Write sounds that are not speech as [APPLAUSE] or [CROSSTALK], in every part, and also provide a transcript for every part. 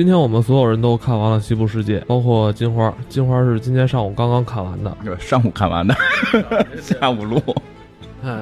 今天我们所有人都看完了《西部世界》，包括金花。金花是今天上午刚刚看完的，[LAUGHS] 上午看完的，[LAUGHS] 下午录。哎，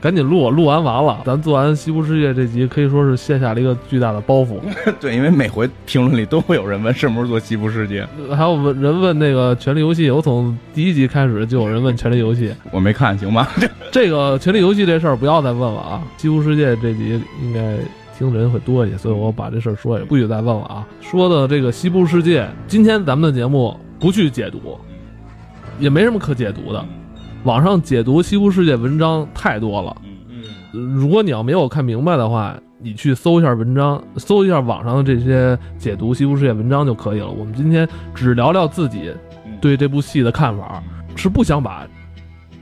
赶紧录，录完完了，咱做完《西部世界》这集，可以说是卸下了一个巨大的包袱。[LAUGHS] 对，因为每回评论里都会有人问什么时候做《西部世界》，还有问人问那个《权力游戏》，我从第一集开始就有人问《权力游戏》，我没看，行吗？这个《权力游戏》这事儿不要再问了啊，《西部世界》这集应该。听的人会多一些，所以我把这事儿说也不许再问了啊。说的这个西部世界，今天咱们的节目不去解读，也没什么可解读的。网上解读西部世界文章太多了，嗯。如果你要没有看明白的话，你去搜一下文章，搜一下网上的这些解读西部世界文章就可以了。我们今天只聊聊自己对这部戏的看法，是不想把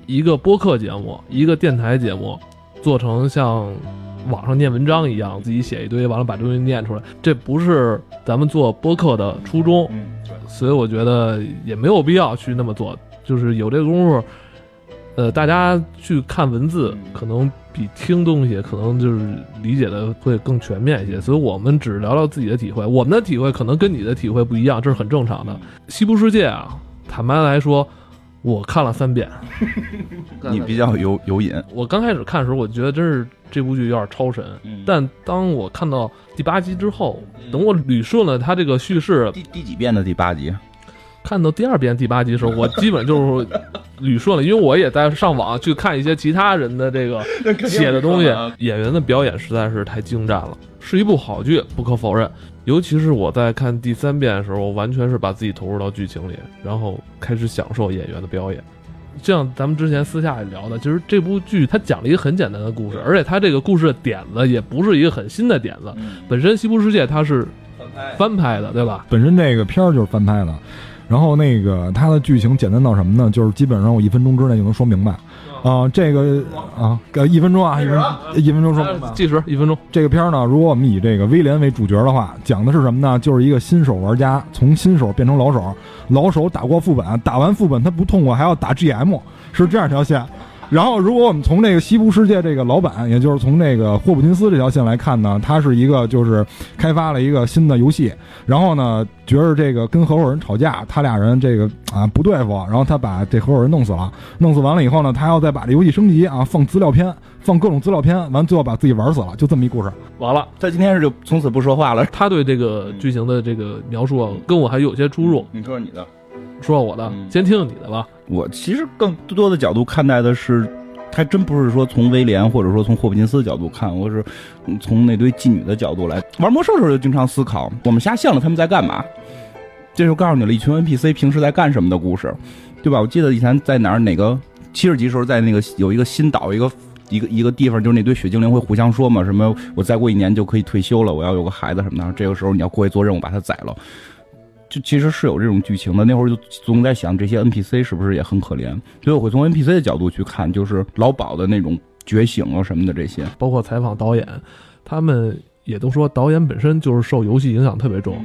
一个播客节目、一个电台节目做成像。网上念文章一样，自己写一堆，完了把东西念出来，这不是咱们做播客的初衷。嗯，所以我觉得也没有必要去那么做。就是有这个功夫，呃，大家去看文字，可能比听东西可能就是理解的会更全面一些。所以我们只聊聊自己的体会，我们的体会可能跟你的体会不一样，这是很正常的。西部世界啊，坦白来说。我看了三遍，[LAUGHS] 你比较有有瘾。我刚开始看的时候，我觉得真是这部剧有点超神。但当我看到第八集之后，等我捋顺了他这个叙事，第第几遍的第八集？看到第二遍第八集的时候，我基本就是捋顺了，因为我也在上网去看一些其他人的这个 [LAUGHS] 写的东西。演员的表演实在是太精湛了，是一部好剧，不可否认。尤其是我在看第三遍的时候，我完全是把自己投入到剧情里，然后开始享受演员的表演。就像咱们之前私下里聊的，其实这部剧它讲了一个很简单的故事，而且它这个故事的点子也不是一个很新的点子。本身《西部世界》它是翻拍的，对吧？本身这个片儿就是翻拍的，然后那个它的剧情简单到什么呢？就是基本上我一分钟之内就能说明白。啊，这个啊，呃，一分钟啊，一分一分钟说，计时一分钟。这个片儿呢，如果我们以这个威廉为主角的话，讲的是什么呢？就是一个新手玩家从新手变成老手，老手打过副本，打完副本他不痛快，还要打 GM，是这样一条线。然后，如果我们从这个西部世界这个老板，也就是从这个霍普金斯这条线来看呢，他是一个就是开发了一个新的游戏，然后呢，觉着这个跟合伙人吵架，他俩人这个啊不对付，然后他把这合伙人弄死了，弄死完了以后呢，他要再把这游戏升级啊，放资料片，放各种资料片，完最后把自己玩死了，就这么一故事。完了，他今天是就从此不说话了。他对这个剧情的这个描述跟我还有些出入。你说说你的。说我的，先听听你的吧。我其实更多的角度看待的是，还真不是说从威廉或者说从霍普金斯的角度看，我是从那堆妓女的角度来玩魔兽的时候就经常思考，我们下线了他们在干嘛？这就告诉你了一群 NPC 平时在干什么的故事，对吧？我记得以前在哪儿哪个七十级时候，在那个有一个新岛一个一个一个地方，就是那堆血精灵会互相说嘛，什么我再过一年就可以退休了，我要有个孩子什么的，这个时候你要过去做任务把他宰了。就其实是有这种剧情的，那会儿就总在想这些 NPC 是不是也很可怜，所以我会从 NPC 的角度去看，就是老鸨的那种觉醒啊什么的这些，包括采访导演，他们也都说导演本身就是受游戏影响特别重，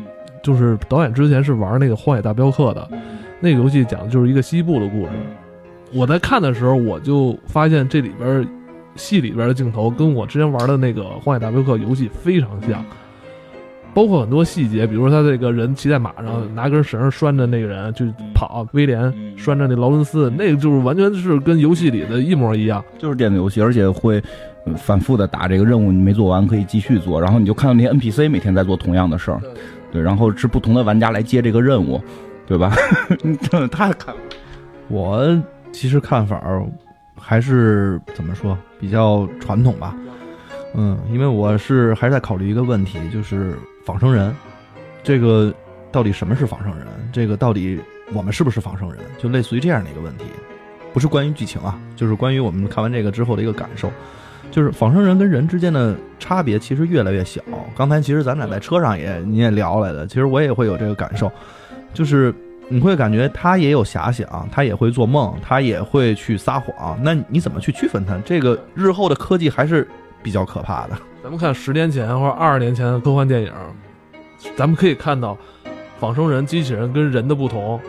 就是导演之前是玩那个《荒野大镖客》的，那个游戏讲的就是一个西部的故事。我在看的时候，我就发现这里边戏里边的镜头跟我之前玩的那个《荒野大镖客》游戏非常像。包括很多细节，比如说他这个人骑在马上，拿根绳拴着那个人去跑。威廉拴着那劳伦斯，那个就是完全是跟游戏里的一模一样，就是电子游戏，而且会反复的打这个任务，你没做完可以继续做，然后你就看到那些 NPC 每天在做同样的事儿，对，然后是不同的玩家来接这个任务，对吧？他看，我其实看法还是怎么说，比较传统吧。嗯，因为我是还是在考虑一个问题，就是仿生人，这个到底什么是仿生人？这个到底我们是不是仿生人？就类似于这样的一个问题，不是关于剧情啊，就是关于我们看完这个之后的一个感受，就是仿生人跟人之间的差别其实越来越小。刚才其实咱俩在车上也你也聊来的，其实我也会有这个感受，就是你会感觉他也有遐想，他也会做梦，他也会去撒谎，那你怎么去区分他？这个日后的科技还是。比较可怕的。咱们看十年前或者二十年前的科幻电影，咱们可以看到仿生人、机器人跟人的不同。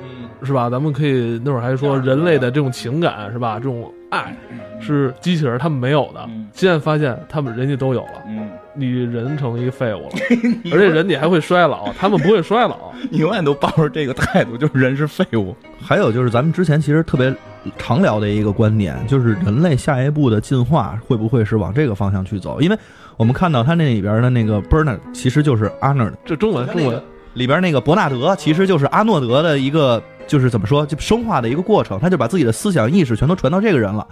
是吧？咱们可以那会儿还说人类的这种情感是吧？这种爱是机器人他们没有的。嗯现在发现他们人家都有了，嗯，你人成一废物了，[LAUGHS] 而且人你还会衰老，[LAUGHS] 他们不会衰老。你永远都抱着这个态度，就是人是废物。还有就是咱们之前其实特别常聊的一个观点，就是人类下一步的进化会不会是往这个方向去走？因为我们看到他那里边的那个 Bernard 其实就是 Arnold 这中文中文里边那个伯纳德，其实就是阿诺德的一个，就是怎么说，就生化的一个过程，他就把自己的思想意识全都传到这个人了。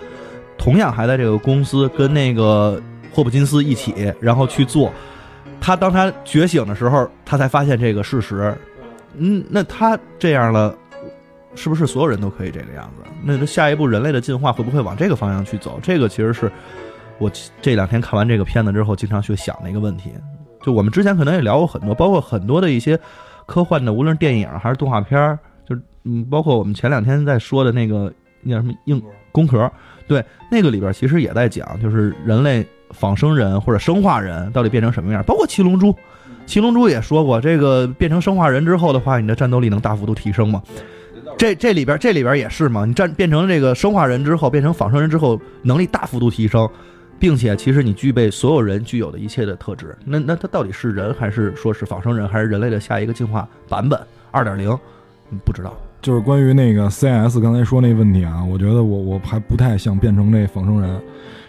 同样还在这个公司跟那个霍普金斯一起，然后去做。他当他觉醒的时候，他才发现这个事实。嗯，那他这样了，是不是所有人都可以这个样子？那下一步人类的进化会不会往这个方向去走？这个其实是我这两天看完这个片子之后，经常去想的一个问题。就我们之前可能也聊过很多，包括很多的一些科幻的，无论是电影还是动画片儿，就是嗯，包括我们前两天在说的那个那叫什么硬工壳，对，那个里边其实也在讲，就是人类仿生人或者生化人到底变成什么样，包括七龙珠。七龙珠也说过，这个变成生化人之后的话，你的战斗力能大幅度提升吗？这这里边这里边也是嘛，你战变成这个生化人之后，变成仿生人之后，能力大幅度提升，并且其实你具备所有人具有的一切的特质。那那他到底是人，还是说是仿生人，还是人类的下一个进化版本二点零？不知道。就是关于那个 CS 刚才说那问题啊，我觉得我我还不太想变成这仿生人，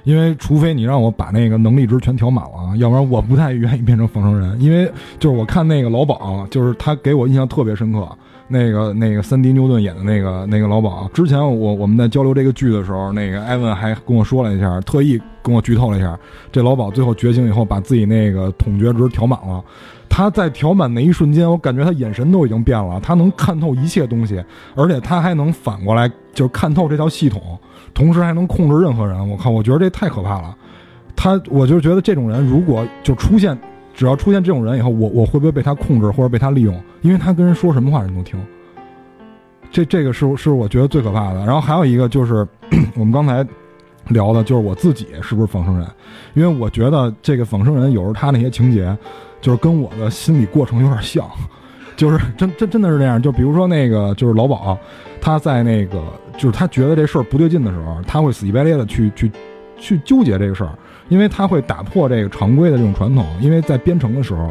因为除非你让我把那个能力值全调满了，要不然我不太愿意变成仿生人。因为就是我看那个老鸨，就是他给我印象特别深刻。那个那个三迪牛顿演的那个那个老鸨，之前我我们在交流这个剧的时候，那个艾文还跟我说了一下，特意跟我剧透了一下，这老鸨最后觉醒以后，把自己那个统觉值调满了。他在调满那一瞬间，我感觉他眼神都已经变了，他能看透一切东西，而且他还能反过来就是看透这套系统，同时还能控制任何人。我靠，我觉得这太可怕了。他，我就觉得这种人如果就出现，只要出现这种人以后，我我会不会被他控制或者被他利用？因为他跟人说什么话人都听。这这个是是我觉得最可怕的。然后还有一个就是 [CLEARS THROAT] 我们刚才聊的，就是我自己是不是仿生人？因为我觉得这个仿生人有时候他那些情节。就是跟我的心理过程有点像，就是 [LAUGHS] 真真真的是这样。就比如说那个，就是老鸨，他在那个，就是他觉得这事儿不对劲的时候，他会死乞白咧的去去去纠结这个事儿，因为他会打破这个常规的这种传统。因为在编程的时候，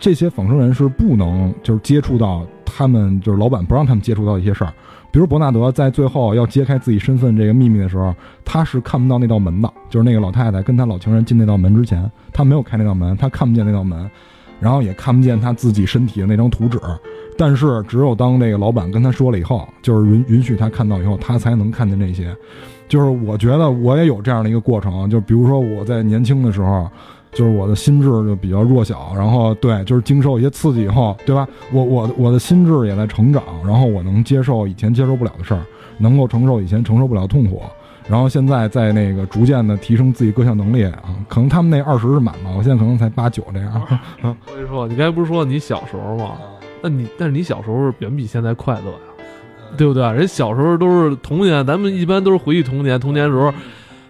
这些仿生人是不能就是接触到他们，就是老板不让他们接触到一些事儿。比如伯纳德在最后要揭开自己身份这个秘密的时候，他是看不到那道门的，就是那个老太太跟他老情人进那道门之前，他没有开那道门，他看不见那道门，然后也看不见他自己身体的那张图纸。但是只有当那个老板跟他说了以后，就是允允许他看到以后，他才能看见这些。就是我觉得我也有这样的一个过程，就比如说我在年轻的时候。就是我的心智就比较弱小，然后对，就是经受一些刺激以后，对吧？我我我的心智也在成长，然后我能接受以前接受不了的事儿，能够承受以前承受不了痛苦，然后现在在那个逐渐的提升自己各项能力啊。可能他们那二十是满嘛，我现在可能才八九这样。我跟你说，你刚才不是说你小时候吗？那你但是你小时候远比现在快乐呀，对不对？人小时候都是童年，咱们一般都是回忆童年，童年时候，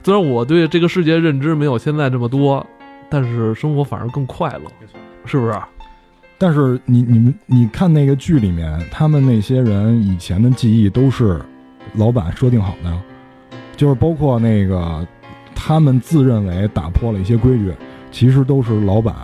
虽然我对这个世界认知没有现在这么多。但是生活反而更快乐，是不是？但是你你们你看那个剧里面，他们那些人以前的记忆都是老板设定好的，就是包括那个他们自认为打破了一些规矩，其实都是老板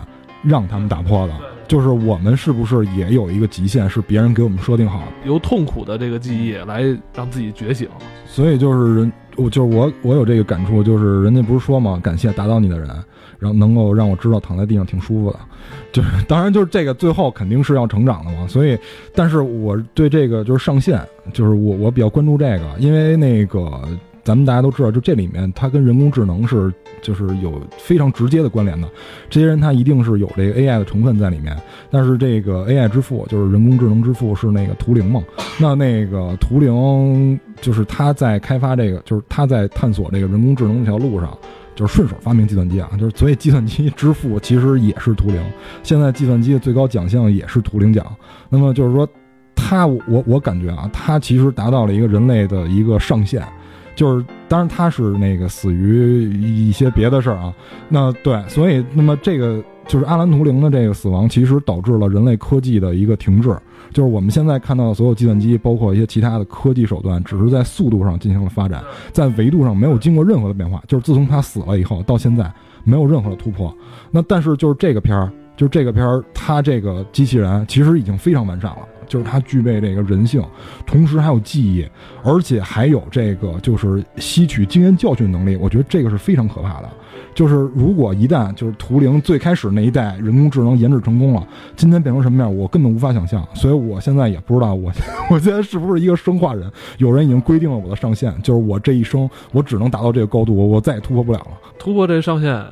让他们打破的。就是我们是不是也有一个极限，是别人给我们设定好的？由痛苦的这个记忆来让自己觉醒。所以就是人，我就是我，我有这个感触，就是人家不是说嘛，感谢打倒你的人。然后能够让我知道躺在地上挺舒服的，[LAUGHS] 就是当然就是这个最后肯定是要成长的嘛。所以，但是我对这个就是上限，就是我我比较关注这个，因为那个咱们大家都知道，就这里面它跟人工智能是就是有非常直接的关联的。这些人他一定是有这个 AI 的成分在里面，但是这个 AI 之父就是人工智能之父是那个图灵嘛？那那个图灵就是他在开发这个，就是他在探索这个人工智能这条路上。就是顺手发明计算机啊，就是所以计算机之父其实也是图灵。现在计算机的最高奖项也是图灵奖。那么就是说，他我我感觉啊，他其实达到了一个人类的一个上限。就是当然他是那个死于一些别的事儿啊。那对，所以那么这个就是阿兰图灵的这个死亡，其实导致了人类科技的一个停滞。就是我们现在看到的所有计算机，包括一些其他的科技手段，只是在速度上进行了发展，在维度上没有经过任何的变化。就是自从他死了以后，到现在没有任何的突破。那但是就是这个片儿，就是这个片儿，它这个机器人其实已经非常完善了。就是它具备这个人性，同时还有记忆，而且还有这个就是吸取经验教训能力。我觉得这个是非常可怕的。就是如果一旦就是图灵最开始那一代人工智能研制成功了，今天变成什么样，我根本无法想象。所以我现在也不知道我 [LAUGHS] 我现在是不是一个生化人。有人已经规定了我的上限，就是我这一生我只能达到这个高度，我再也突破不了了。突破这上限，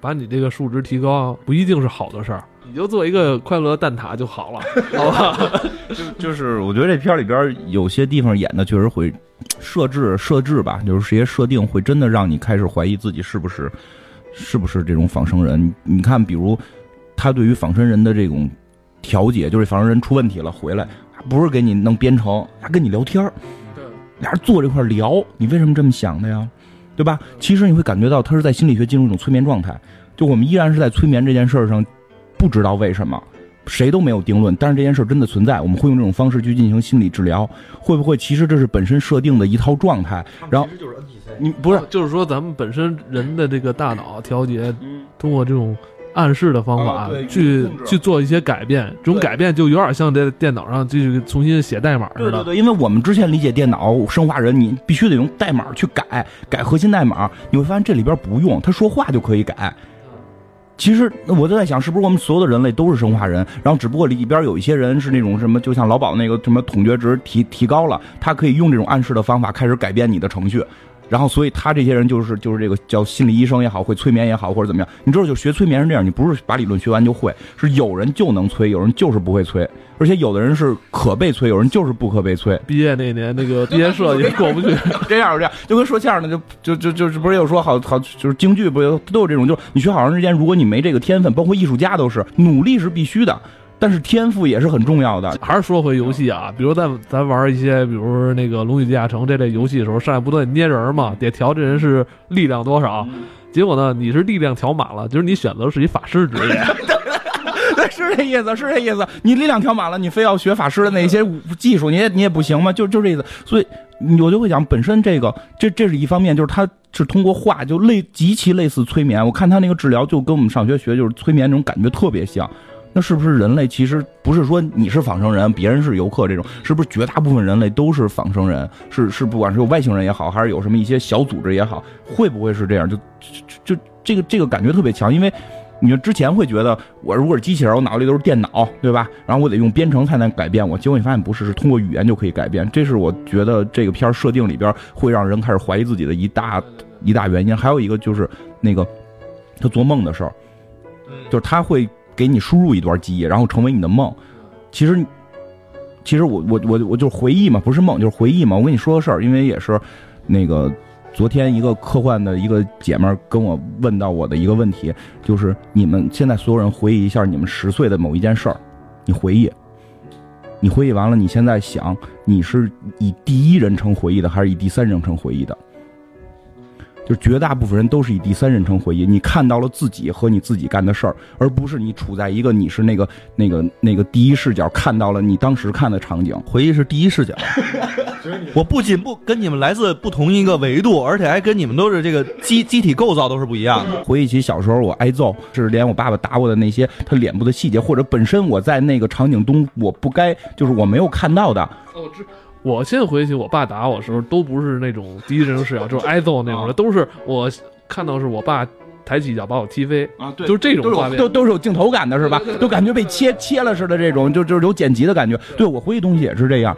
把你这个数值提高，不一定是好的事儿。你就做一个快乐蛋挞就好了，好吧？[LAUGHS] 就就是我觉得这片里边有些地方演的确实会设置设置吧，就是这些设定会真的让你开始怀疑自己是不是是不是这种仿生人。你看，比如他对于仿生人的这种调解，就是仿生人出问题了回来，不是给你弄编程，还跟你聊天儿，俩人坐这块聊，你为什么这么想的呀？对吧？其实你会感觉到他是在心理学进入一种催眠状态，就我们依然是在催眠这件事儿上。不知道为什么，谁都没有定论。但是这件事真的存在，我们会用这种方式去进行心理治疗。会不会其实这是本身设定的一套状态？然后你不是就是说咱们本身人的这个大脑调节，通过这种暗示的方法去去做一些改变。这种改变就有点像在电脑上继续重新写代码似的。对对对，因为我们之前理解电脑生化人，你必须得用代码去改改核心代码。你会发现这里边不用，他说话就可以改。其实我就在想，是不是我们所有的人类都是生化人？然后只不过里边有一些人是那种什么，就像老鸨那个什么统觉值提提高了，他可以用这种暗示的方法开始改变你的程序。然后，所以他这些人就是就是这个叫心理医生也好，会催眠也好，或者怎么样。你知道，就学催眠是这样，你不是把理论学完就会，是有人就能催，有人就是不会催。而且有的人是可被催，有人就是不可被催。毕业那年那个毕业设计过不去，这样这样，就跟说相声的就就就就是不是有说好好就是京剧不有都有这种，就是你学好长时间，如果你没这个天分，包括艺术家都是努力是必须的。但是天赋也是很重要的。还是说回游戏啊，比如在咱玩一些，比如那个《龙与地下城》这类游戏的时候，上来不都得捏人嘛，得调这人是力量多少。结果呢，你是力量调满了，就是你选择是一法师职业。[LAUGHS] 对，是这意思，是这意思。你力量调满了，你非要学法师的那些技术，你也你也不行吗？就就这意思。所以我就会讲，本身这个这这是一方面，就是他是通过画就类极其类似催眠。我看他那个治疗就跟我们上学学就是催眠那种感觉特别像。那是不是人类其实不是说你是仿生人，别人是游客这种？是不是绝大部分人类都是仿生人？是是，不管是有外星人也好，还是有什么一些小组织也好，会不会是这样？就就就这个这个感觉特别强，因为你之前会觉得我如果是机器人，我脑子里都是电脑，对吧？然后我得用编程才能改变我，结果你发现不是，是通过语言就可以改变。这是我觉得这个片设定里边会让人开始怀疑自己的一大 [LAUGHS] 一大原因。还有一个就是那个他做梦的事儿，就是他会。给你输入一段记忆，然后成为你的梦。其实，其实我我我我就是回忆嘛，不是梦，就是回忆嘛。我跟你说个事儿，因为也是那个昨天一个科幻的一个姐们跟我问到我的一个问题，就是你们现在所有人回忆一下你们十岁的某一件事儿，你回忆，你回忆完了，你现在想你是以第一人称回忆的，还是以第三人称回忆的？就绝大部分人都是以第三人称回忆，你看到了自己和你自己干的事儿，而不是你处在一个你是那个那个那个第一视角看到了你当时看的场景。回忆是第一视角，[LAUGHS] 我不仅不跟你们来自不同一个维度，而且还跟你们都是这个机机体构造都是不一样的。回忆起小时候我挨揍，是连我爸爸打我的那些他脸部的细节，或者本身我在那个场景中我不该就是我没有看到的。哦，这。我现在回忆起我爸打我的时候，都不是那种第一人称视角，就是挨揍那种的，都是我看到是我爸抬起脚把我踢飞啊，对，就是这种画面，都都是有镜头感的，是吧？都感觉被切切了似的，这种就就是有剪辑的感觉。对我回忆东西也是这样。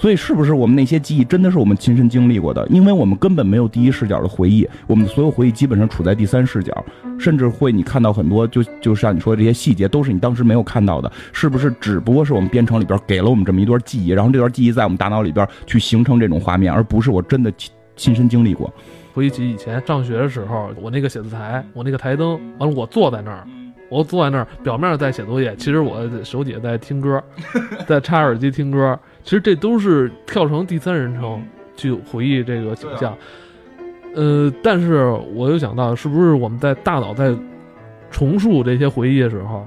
所以，是不是我们那些记忆真的是我们亲身经历过的？因为我们根本没有第一视角的回忆，我们的所有回忆基本上处在第三视角，甚至会你看到很多，就就像你说的这些细节，都是你当时没有看到的。是不是只不过是我们编程里边给了我们这么一段记忆，然后这段记忆在我们大脑里边去形成这种画面，而不是我真的亲亲身经历过？回忆起以前上学的时候，我那个写字台，我那个台灯，完了我坐在那儿。我坐在那儿，表面在写作业，其实我手底下在听歌，在插耳机听歌。[LAUGHS] 其实这都是跳成第三人称去回忆这个景象。呃，但是我又想到，是不是我们在大脑在重塑这些回忆的时候，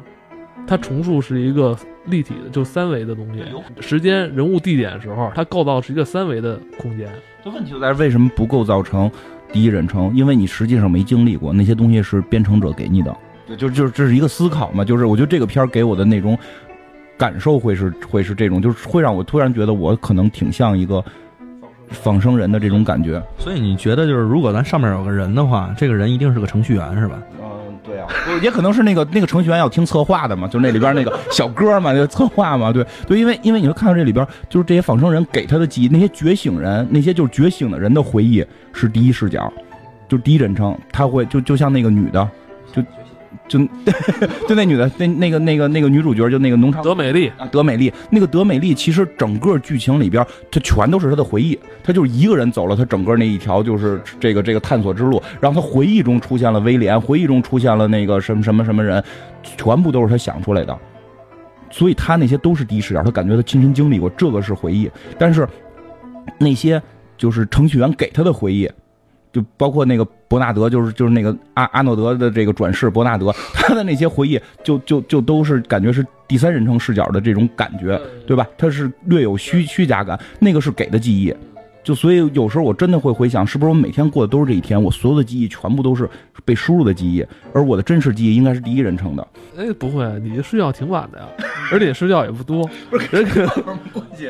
它重塑是一个立体的，就三维的东西。时间、人物、地点的时候，它构造是一个三维的空间。这问题就在于为什么不构造成第一人称？因为你实际上没经历过，那些东西是编程者给你的。对，就就是这是一个思考嘛，就是我觉得这个片儿给我的那种感受会是会是这种，就是会让我突然觉得我可能挺像一个仿生人的这种感觉。所以你觉得就是如果咱上面有个人的话，这个人一定是个程序员是吧？嗯，对啊，也可能是那个那个程序员要听策划的嘛，就那里边那个 [LAUGHS] 小哥嘛，就策划嘛，对对，因为因为你会看到这里边就是这些仿生人给他的记忆，那些觉醒人，那些就是觉醒的人的回忆是第一视角，就是第一人称，他会就就像那个女的，就就 [LAUGHS] 就那女的，那那个那个那个女主角，就那个农场德美丽，啊，德美丽，那个德美丽，其实整个剧情里边，她全都是她的回忆，她就是一个人走了她整个那一条就是这个这个探索之路，然后她回忆中出现了威廉，回忆中出现了那个什么什么什么人，全部都是她想出来的，所以她那些都是第一视角，她感觉她亲身经历过，这个是回忆，但是那些就是程序员给她的回忆。就包括那个伯纳德，就是就是那个阿阿诺德的这个转世伯纳德，[LAUGHS] 他的那些回忆，就就就都是感觉是第三人称视角的这种感觉，对吧？他是略有虚虚假感，那个是给的记忆，就所以有时候我真的会回想，是不是我每天过的都是这一天？我所有的记忆全部都是被输入的记忆，而我的真实记忆应该是第一人称的。哎，不会，你睡觉挺晚的呀，[LAUGHS] 而且睡觉也不多。[LAUGHS] 不是，这个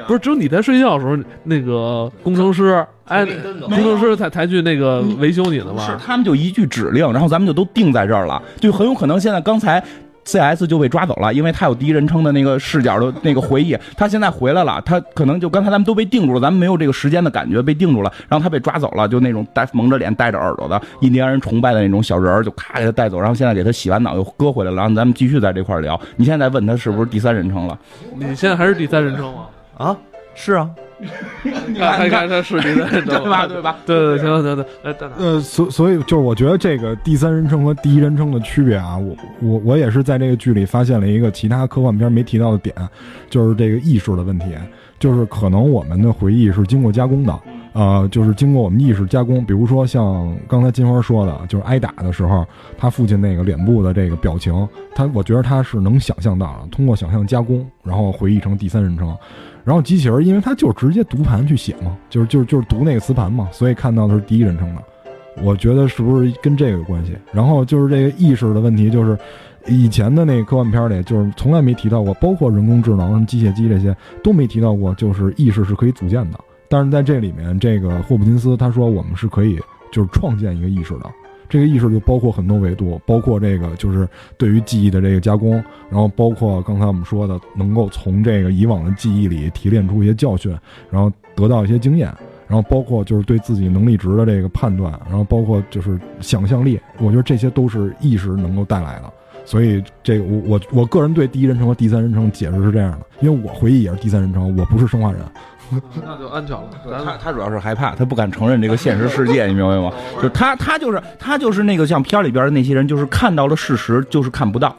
不是只有你在睡觉的时候，那个工程师，哎，工程师才才去那个维修你的是？他们就一句指令，然后咱们就都定在这儿了，就很有可能现在刚才 CS 就被抓走了，因为他有第一人称的那个视角的 [LAUGHS] 那个回忆，他现在回来了，他可能就刚才咱们都被定住了，咱们没有这个时间的感觉，被定住了，然后他被抓走了，就那种戴蒙着脸、戴着耳朵的印第安人崇拜的那种小人儿，就咔给他带走，然后现在给他洗完脑又搁回来了，然后咱们继续在这块儿聊。你现在问他是不是第三人称了？你现在还是第三人称吗？啊，是啊，[LAUGHS] 看看看他是第三人称对吧？对吧？对对，行行行，哎，蛋蛋呃，所所以就是我觉得这个第三人称和第一人称的区别啊，我我我也是在这个剧里发现了一个其他科幻片没提到的点，就是这个意识的问题，就是可能我们的回忆是经过加工的，呃，就是经过我们意识加工，比如说像刚才金花说的，就是挨打的时候，他父亲那个脸部的这个表情，他我觉得他是能想象到的，通过想象加工，然后回忆成第三人称。然后机器人，因为它就是直接读盘去写嘛，就是就是就是读那个磁盘嘛，所以看到的是第一人称的。我觉得是不是跟这个有关系？然后就是这个意识的问题，就是以前的那个科幻片里，就是从来没提到过，包括人工智能、机械姬这些都没提到过，就是意识是可以组建的。但是在这里面，这个霍普金斯他说我们是可以就是创建一个意识的。这个意识就包括很多维度，包括这个就是对于记忆的这个加工，然后包括刚才我们说的，能够从这个以往的记忆里提炼出一些教训，然后得到一些经验，然后包括就是对自己能力值的这个判断，然后包括就是想象力，我觉得这些都是意识能够带来的。所以这个我我我个人对第一人称和第三人称解释是这样的，因为我回忆也是第三人称，我不是生化人。[LAUGHS] 那就安全了。他他主要是害怕，他不敢承认这个现实世界，你明白吗？就是他他就是他就是那个像片里边的那些人，就是看到了事实，就是看不到，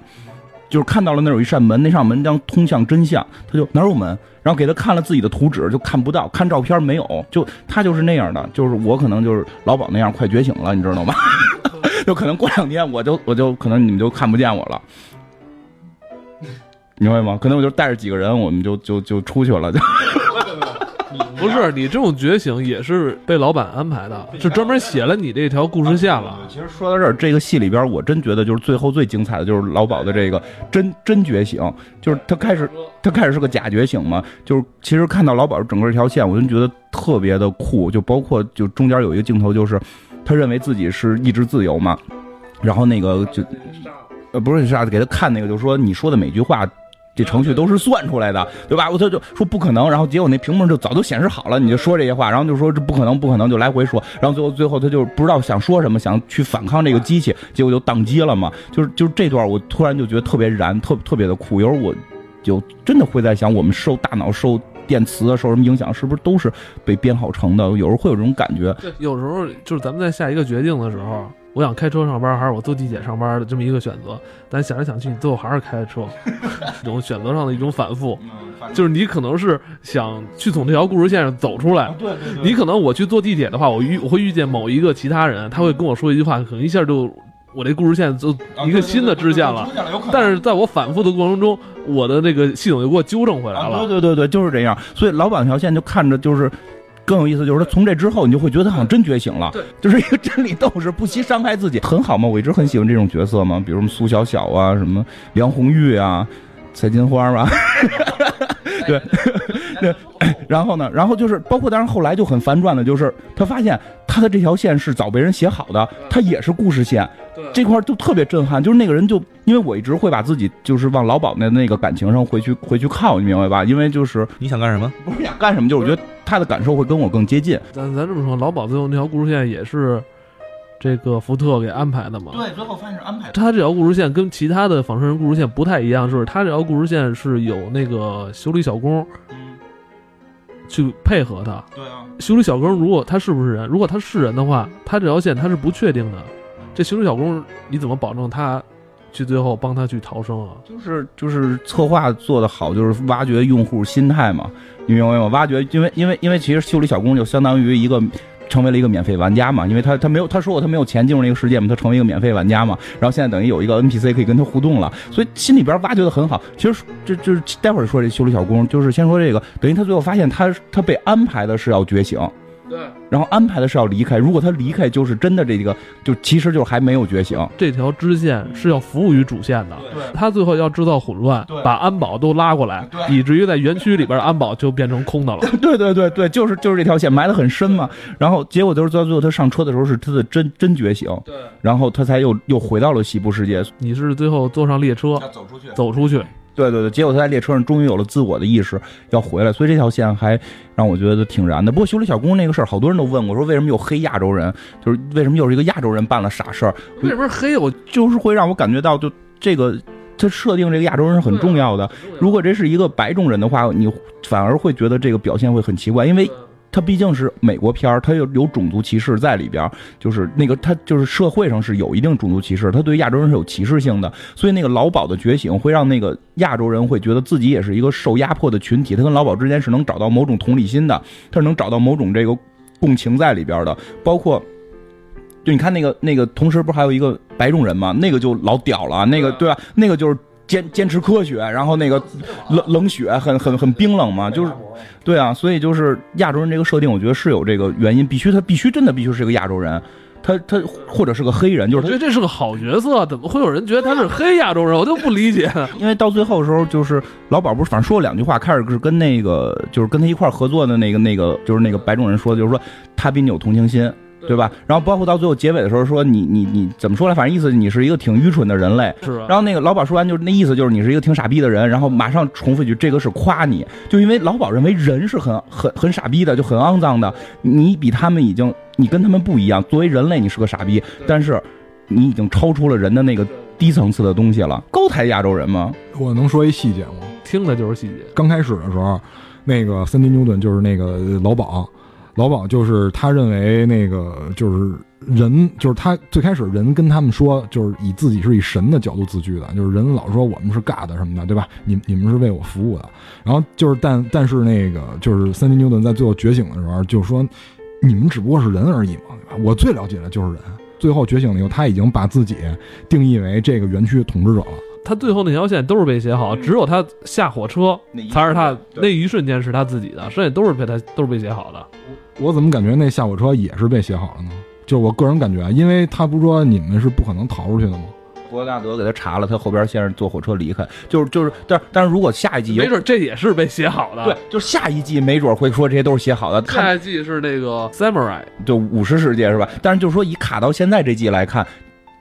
就是看到了那有一扇门，那扇门将通向真相，他就哪有门？然后给他看了自己的图纸，就看不到，看照片没有，就他就是那样的，就是我可能就是老鸨那样，快觉醒了，你知道吗？[LAUGHS] 就可能过两天我就我就可能你们就看不见我了。[LAUGHS] 明白吗？可能我就带着几个人，我们就就就出去了，就 [LAUGHS] 不是你这种觉醒也是被老板安排的，就专门写了你这条故事线了。其实说到这儿，这个戏里边，我真觉得就是最后最精彩的就是老鸨的这个真真觉醒，就是他开始他开始是个假觉醒嘛，就是其实看到老鸨整个这条线，我就觉得特别的酷，就包括就中间有一个镜头，就是他认为自己是意志自由嘛，然后那个就呃不是啥，给他看那个，就是说你说的每句话。这程序都是算出来的，对吧？我他就说不可能，然后结果那屏幕就早就显示好了，你就说这些话，然后就说这不可能，不可能，就来回说，然后最后最后他就不知道想说什么，想去反抗这个机器，结果就宕机了嘛。就是就是这段，我突然就觉得特别燃，特特别的酷。有时候我就真的会在想，我们受大脑受电磁，受什么影响，是不是都是被编好成的？有时候会有这种感觉。有时候就是咱们在下一个决定的时候，我想开车上班还是我坐地铁上班的这么一个选择，但想来想去，你最后还是开车，[LAUGHS] 这种选择上的一种反复，就是你可能是想去从这条故事线上走出来，对对你可能我去坐地铁的话，我遇我会遇见某一个其他人，他会跟我说一句话，可能一下就我这故事线就一个新的支线了。但是在我反复的过程中，我的那个系统就给我纠正回来了。对对对对，就是这样。所以老板条线就看着就是更有意思，就是他从这之后，你就会觉得他好像真觉醒了，对，就是一个真理斗士，不惜伤害自己，很好嘛。我一直很喜欢这种角色嘛，比如什么苏小小啊，什么梁红玉啊，蔡金花啊。对，[LAUGHS] 对，然后呢？然后就是包括，当然后来就很反转的，就是他发现他的这条线是早被人写好的，他也是故事线，这块就特别震撼。就是那个人就因为我一直会把自己就是往老鸨那那个感情上回去回去靠，你明白吧？因为就是你想干什么？不是想干什么，就是我觉得他的感受会跟我更接近。咱咱这么说，老鸨最后那条故事线也是这个福特给安排的嘛？对，最后发现是安排的。他这条故事线跟其他的仿生人故事线不太一样，就是他这条故事线是有那个修理小工。去配合他，对啊，修理小工如果他是不是人，如果他是人的话，他这条线他是不确定的。这修理小工你怎么保证他去最后帮他去逃生啊？就是就是策划做的好，就是挖掘用户心态嘛，你明白吗？挖掘，因为因为因为其实修理小工就相当于一个。成为了一个免费玩家嘛，因为他他没有他说过他没有钱进入那个世界嘛，他成为一个免费玩家嘛，然后现在等于有一个 NPC 可以跟他互动了，所以心里边挖掘的很好。其实这就是待会儿说这修理小工，就是先说这个，等于他最后发现他他被安排的是要觉醒。对，然后安排的是要离开。如果他离开，就是真的这个，就其实就还没有觉醒。这条支线是要服务于主线的。对，他最后要制造混乱，把安保都拉过来，以至于在园区里边安保就变成空的了。[LAUGHS] 对对对对，就是就是这条线埋得很深嘛。然后结果就是到最后他上车的时候是他的真真觉醒。对，然后他才又又回到了西部世界。你是最后坐上列车走出去，走出去。对对对，结果他在列车上终于有了自我的意识，要回来，所以这条线还让我觉得挺燃的。不过修理小工那个事儿，好多人都问我说，为什么又黑亚洲人？就是为什么又是一个亚洲人办了傻事儿？为什么黑？我就是会让我感觉到，就这个他设定这个亚洲人是很重要的。如果这是一个白种人的话，你反而会觉得这个表现会很奇怪，因为。它毕竟是美国片儿，它有有种族歧视在里边，就是那个它就是社会上是有一定种族歧视，它对亚洲人是有歧视性的，所以那个老鸨的觉醒会让那个亚洲人会觉得自己也是一个受压迫的群体，他跟老鸨之间是能找到某种同理心的，他是能找到某种这个共情在里边的，包括就你看那个那个，同时不还有一个白种人吗？那个就老屌了，那个对吧？那个就是。坚坚持科学，然后那个冷冷血，很很很冰冷嘛，就是，对啊，所以就是亚洲人这个设定，我觉得是有这个原因，必须他必须真的必须是个亚洲人，他他或者是个黑人，就是我觉得这是个好角色，怎么会有人觉得他是黑亚洲人？我就不理解，[LAUGHS] 因为到最后的时候，就是老鸨不是反正说了两句话，开始是跟那个就是跟他一块合作的那个那个就是那个白种人说，就是说他比你有同情心。对吧？然后包括到最后结尾的时候说你你你怎么说来？反正意思你是一个挺愚蠢的人类。是。然后那个老鸨说完就是那意思就是你是一个挺傻逼的人。然后马上重复一句，这个是夸你，就因为老鸨认为人是很很很傻逼的，就很肮脏的。你比他们已经你跟他们不一样。作为人类你是个傻逼，但是你已经超出了人的那个低层次的东西了。高抬亚洲人吗？我能说一细节吗？听的就是细节。刚开始的时候，那个森迪牛顿就是那个老鸨。老鸨就是他认为那个就是人，就是他最开始人跟他们说，就是以自己是以神的角度自居的，就是人老说我们是 God 什么的，对吧？你你们是为我服务的。然后就是但但是那个就是三迪牛顿在最后觉醒的时候，就说你们只不过是人而已嘛，对吧？我最了解的就是人。最后觉醒了以后，他已经把自己定义为这个园区的统治者了。他最后那条线都是被写好，只有他下火车才是他那一瞬间是他自己的，剩下都是被他都是被写好的。我怎么感觉那下火车也是被写好了呢？就我个人感觉啊，因为他不说你们是不可能逃出去的吗？博纳德给他查了，他后边先是坐火车离开，就是就是，但但是如果下一季没准这也是被写好的，对，就是下一季没准会说这些都是写好的。下一季是那个 Samurai，就武士世界是吧？但是就是说以卡到现在这季来看。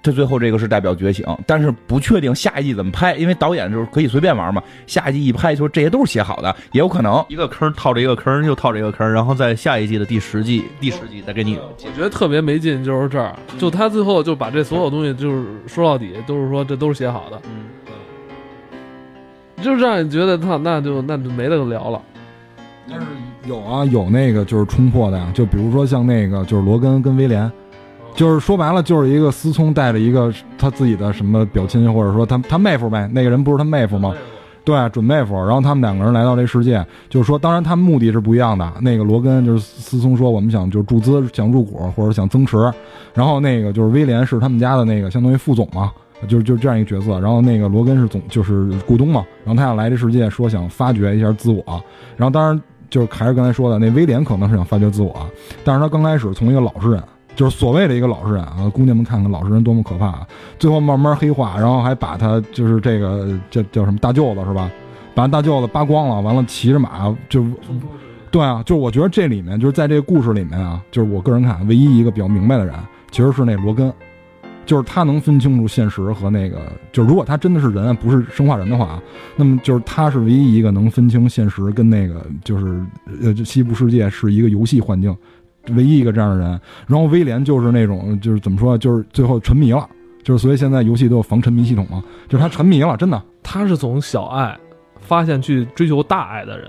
他最后这个是代表觉醒，但是不确定下一季怎么拍，因为导演就是可以随便玩嘛。下一季一拍，说这些都是写好的，也有可能一个坑套着一个坑，又套着一个坑，然后在下一季的第十季，第十季再给你。我觉得特别没劲，就是这儿，就他最后就把这所有东西，就是说到底都是说这都是写好的，嗯，就是让你觉得他那就那就没得聊了。但是有啊，有那个就是冲破的呀，就比如说像那个就是罗根跟威廉。就是说白了，就是一个思聪带着一个他自己的什么表亲，或者说他他妹夫呗。那个人不是他妹夫吗？对，准妹夫。然后他们两个人来到这世界，就是说，当然他们目的是不一样的。那个罗根就是思聪说，我们想就是注资，想入股或者想增持。然后那个就是威廉是他们家的那个相当于副总嘛，就是就是这样一个角色。然后那个罗根是总就是股东嘛。然后他想来这世界，说想发掘一下自我。然后当然就是还是刚才说的，那威廉可能是想发掘自我，但是他刚开始从一个老实人。就是所谓的一个老实人啊，姑娘们看看老实人多么可怕啊！最后慢慢黑化，然后还把他就是这个叫叫什么大舅子是吧？把大舅子扒光了，完了骑着马就，对啊，就是我觉得这里面就是在这个故事里面啊，就是我个人看唯一一个比较明白的人，其实是那罗根，就是他能分清楚现实和那个，就如果他真的是人，不是生化人的话，那么就是他是唯一一个能分清现实跟那个就是呃西部世界是一个游戏环境。唯一一个这样的人，然后威廉就是那种，就是怎么说，就是最后沉迷了，就是所以现在游戏都有防沉迷系统嘛，就是他沉迷了，真的。他是从小爱发现去追求大爱的人，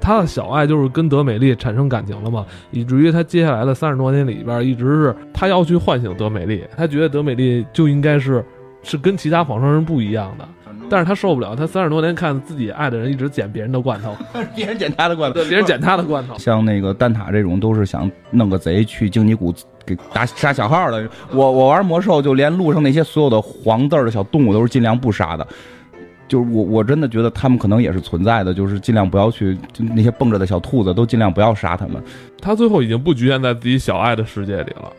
他的小爱就是跟德美丽产生感情了嘛，以至于他接下来的三十多年里边，一直是他要去唤醒德美丽，他觉得德美丽就应该是是跟其他仿生人不一样的。但是他受不了，他三十多年看自己爱的人一直捡别人的罐头，[LAUGHS] 别人捡他的罐头，对，别人捡他的罐头。像那个蛋塔这种，都是想弄个贼去荆棘谷给打杀小号的。我我玩魔兽，就连路上那些所有的黄字的小动物都是尽量不杀的。就是我我真的觉得他们可能也是存在的，就是尽量不要去，就那些蹦着的小兔子都尽量不要杀他们。他最后已经不局限在自己小爱的世界里了。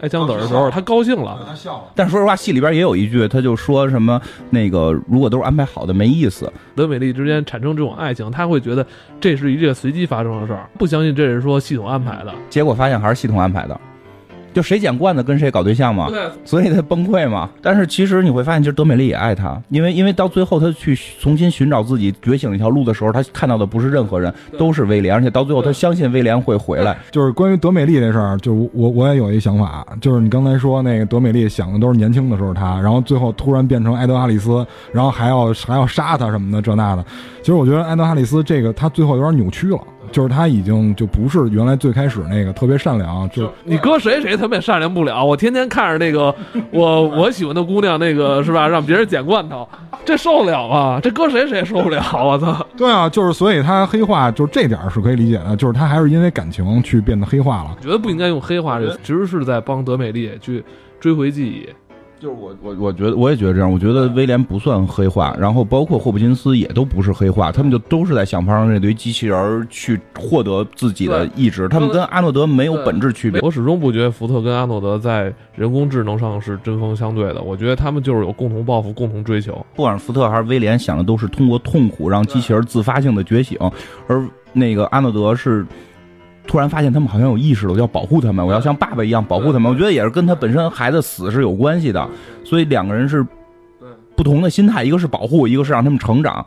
挨枪子的时候，他高兴了，他笑了。但说实话，戏里边也有一句，他就说什么那个如果都是安排好的，没意思。德美丽之间产生这种爱情，他会觉得这是一件随机发生的事儿，不相信这是说系统安排的。结果发现还是系统安排的。就谁捡罐子跟谁搞对象嘛，所以他崩溃嘛。但是其实你会发现，其实德美丽也爱他，因为因为到最后他去重新寻找自己觉醒一条路的时候，他看到的不是任何人，都是威廉，而且到最后他相信威廉会回来。就是关于德美丽这事儿，就我我也有一想法，就是你刚才说那个德美丽想的都是年轻的时候他，然后最后突然变成埃德哈里斯，然后还要还要杀他什么的这那的。其实我觉得埃德哈里斯这个他最后有点扭曲了。就是他已经就不是原来最开始那个特别善良，就你搁谁谁他们也善良不了。我天天看着那个 [LAUGHS] 我我喜欢的姑娘，那个是吧？让别人捡罐头，这受得了吗？这搁谁谁受不了？我操！对啊，就是所以他黑化，就这点是可以理解的。就是他还是因为感情去变得黑化了。我觉得不应该用黑化这个，其实是在帮德美丽去追回记忆。就是我我我觉得我也觉得这样，我觉得威廉不算黑化，然后包括霍普金斯也都不是黑化，他们就都是在想方让这堆机器人去获得自己的意志，他们跟阿诺德没有本质区别。我始终不觉得福特跟阿诺德在人工智能上是针锋相对的，我觉得他们就是有共同抱负、共同追求。不管是福特还是威廉，想的都是通过痛苦让机器人自发性的觉醒，而那个阿诺德是。突然发现他们好像有意识了，我要保护他们，我要像爸爸一样保护他们。我觉得也是跟他本身孩子死是有关系的，所以两个人是不同的心态，一个是保护，一个是让他们成长。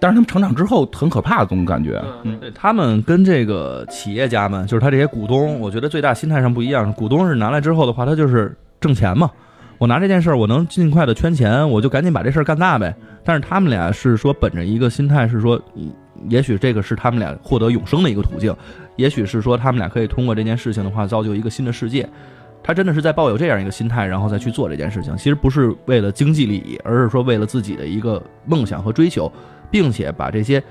但是他们成长之后很可怕，总感觉。嗯，他们跟这个企业家们，就是他这些股东，我觉得最大心态上不一样。股东是拿来之后的话，他就是挣钱嘛。我拿这件事儿，我能尽快的圈钱，我就赶紧把这事儿干大呗。但是他们俩是说本着一个心态，是说，也许这个是他们俩获得永生的一个途径。也许是说他们俩可以通过这件事情的话，造就一个新的世界。他真的是在抱有这样一个心态，然后再去做这件事情。其实不是为了经济利益，而是说为了自己的一个梦想和追求，并且把这些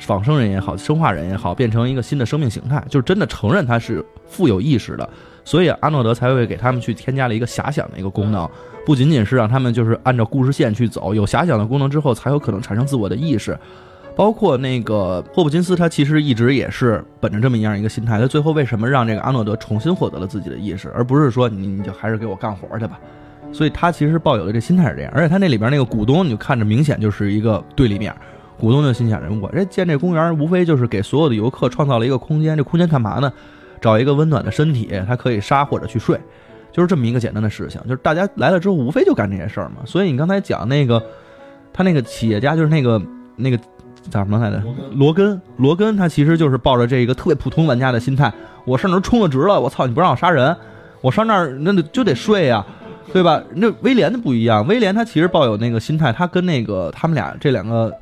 仿生人也好、生化人也好，变成一个新的生命形态，就是真的承认他是富有意识的。所以阿诺德才会给他们去添加了一个遐想的一个功能，不仅仅是让他们就是按照故事线去走，有遐想的功能之后，才有可能产生自我的意识。包括那个霍普金斯，他其实一直也是本着这么一样一个心态。他最后为什么让这个阿诺德重新获得了自己的意识，而不是说你你就还是给我干活去吧？所以他其实抱有的这心态是这样。而且他那里边那个股东，你就看着明显就是一个对立面。股东就心想：人我这建这公园，无非就是给所有的游客创造了一个空间。这空间干嘛呢？找一个温暖的身体，他可以杀或者去睡，就是这么一个简单的事情。就是大家来了之后，无非就干这些事儿嘛。所以你刚才讲那个，他那个企业家就是那个那个。叫什么来着？罗根，罗根，他其实就是抱着这个特别普通玩家的心态，我上那充了值了，我操，你不让我杀人，我上那儿那就得睡呀，对吧？那威廉的不一样，威廉他其实抱有那个心态，他跟那个他们俩这两个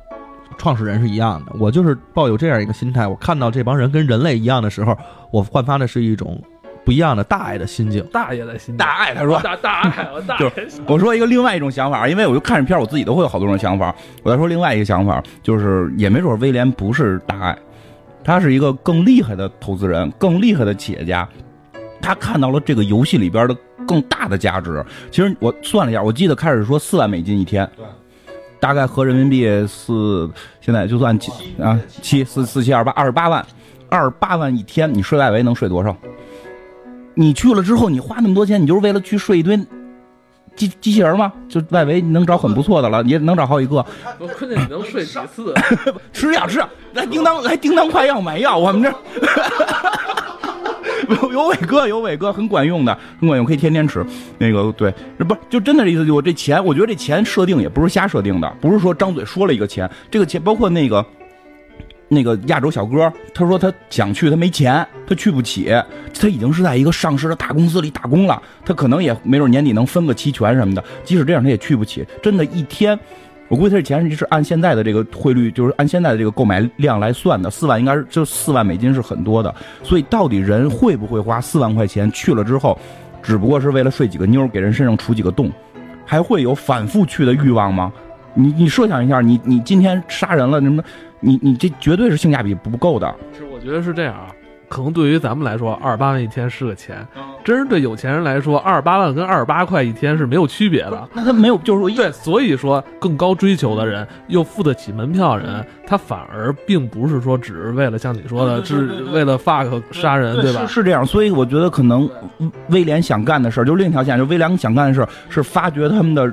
创始人是一样的。我就是抱有这样一个心态，我看到这帮人跟人类一样的时候，我焕发的是一种。不一样的大爱的心境。大爷的心大爱，他说。大大爱，我大爷我说一个另外一种想法，因为我就看着片儿，我自己都会有好多种想法。我再说另外一个想法，就是也没准威廉不是大爱，他是一个更厉害的投资人，更厉害的企业家。他看到了这个游戏里边的更大的价值。其实我算了一下，我记得开始说四万美金一天，对，大概合人民币四，现在就算七啊七四四七二八二十八万，二十八万一天，你睡外围能睡多少？你去了之后，你花那么多钱，你就是为了去睡一堆机机器人吗？就外围你能找很不错的了，也能找好几个。我关键你能睡几次？[LAUGHS] 吃药吃药，来叮当来叮当快药买药，我们这 [LAUGHS] 有有伟哥有伟哥很管用的，很管用，可以天天吃。那个对，不就真的这意思？就我这钱，我觉得这钱设定也不是瞎设定的，不是说张嘴说了一个钱，这个钱包括那个。那个亚洲小哥，他说他想去，他没钱，他去不起，他已经是在一个上市的大公司里打工了，他可能也没准年底能分个期权什么的，即使这样他也去不起。真的，一天，我估计他这钱是按现在的这个汇率，就是按现在的这个购买量来算的，四万应该是就四万美金是很多的。所以到底人会不会花四万块钱去了之后，只不过是为了睡几个妞，给人身上除几个洞，还会有反复去的欲望吗？你你设想一下，你你今天杀人了什么？你你这绝对是性价比不够的。是，我觉得是这样啊。可能对于咱们来说，二十八万一天是个钱，真是对有钱人来说，二十八万跟二十八块一天是没有区别的。那他没有，就是说，对，所以说更高追求的人又付得起门票人，他反而并不是说只是为了像你说的，是为了 fuck 杀人，对吧？是这样，所以我觉得可能威廉想干的事儿，就另一条线，就威廉想干的事儿是发掘他们的。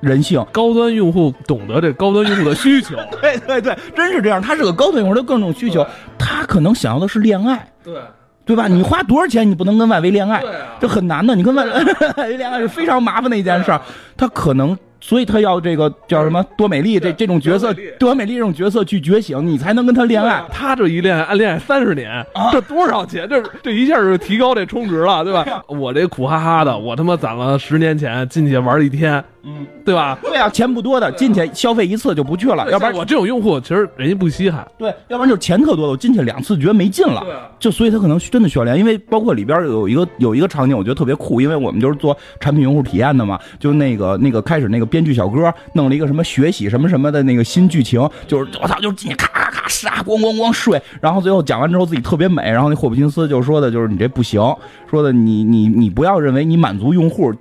人性，高端用户懂得这高端用户的需求，[LAUGHS] 对对对，真是这样。他是个高端用户，他各种需求，他可能想要的是恋爱，对对吧？你花多少钱，你不能跟外围恋爱，对这很难的。你跟 [LAUGHS] 外围恋爱是非常麻烦的一件事儿，他可能。所以他要这个叫什么多美丽这这种角色，多美丽这种角色去觉醒，你才能跟他恋爱。他这一恋爱，暗恋爱三十年，这多少钱？这这一下就提高这充值了，对吧？我这苦哈哈的，我他妈攒了十年钱进去玩一天，嗯，对吧？对啊，钱不多的进去消费一次就不去了，要不然我这种用户其实人家不稀罕。对，要不然就是钱特多的，我进去两次觉得没劲了，就所以他可能真的需要练，因为包括里边有一个有一个场景，我觉得特别酷，因为我们就是做产品用户体验的嘛，就那个那个开始那个编剧小哥。弄了一个什么学习什么什么的那个新剧情，就是我操，就是进去咔咔咔杀，咣咣咣睡，然后最后讲完之后自己特别美，然后那霍普金斯就说的就是你这不行，说的你你你不要认为你满足用户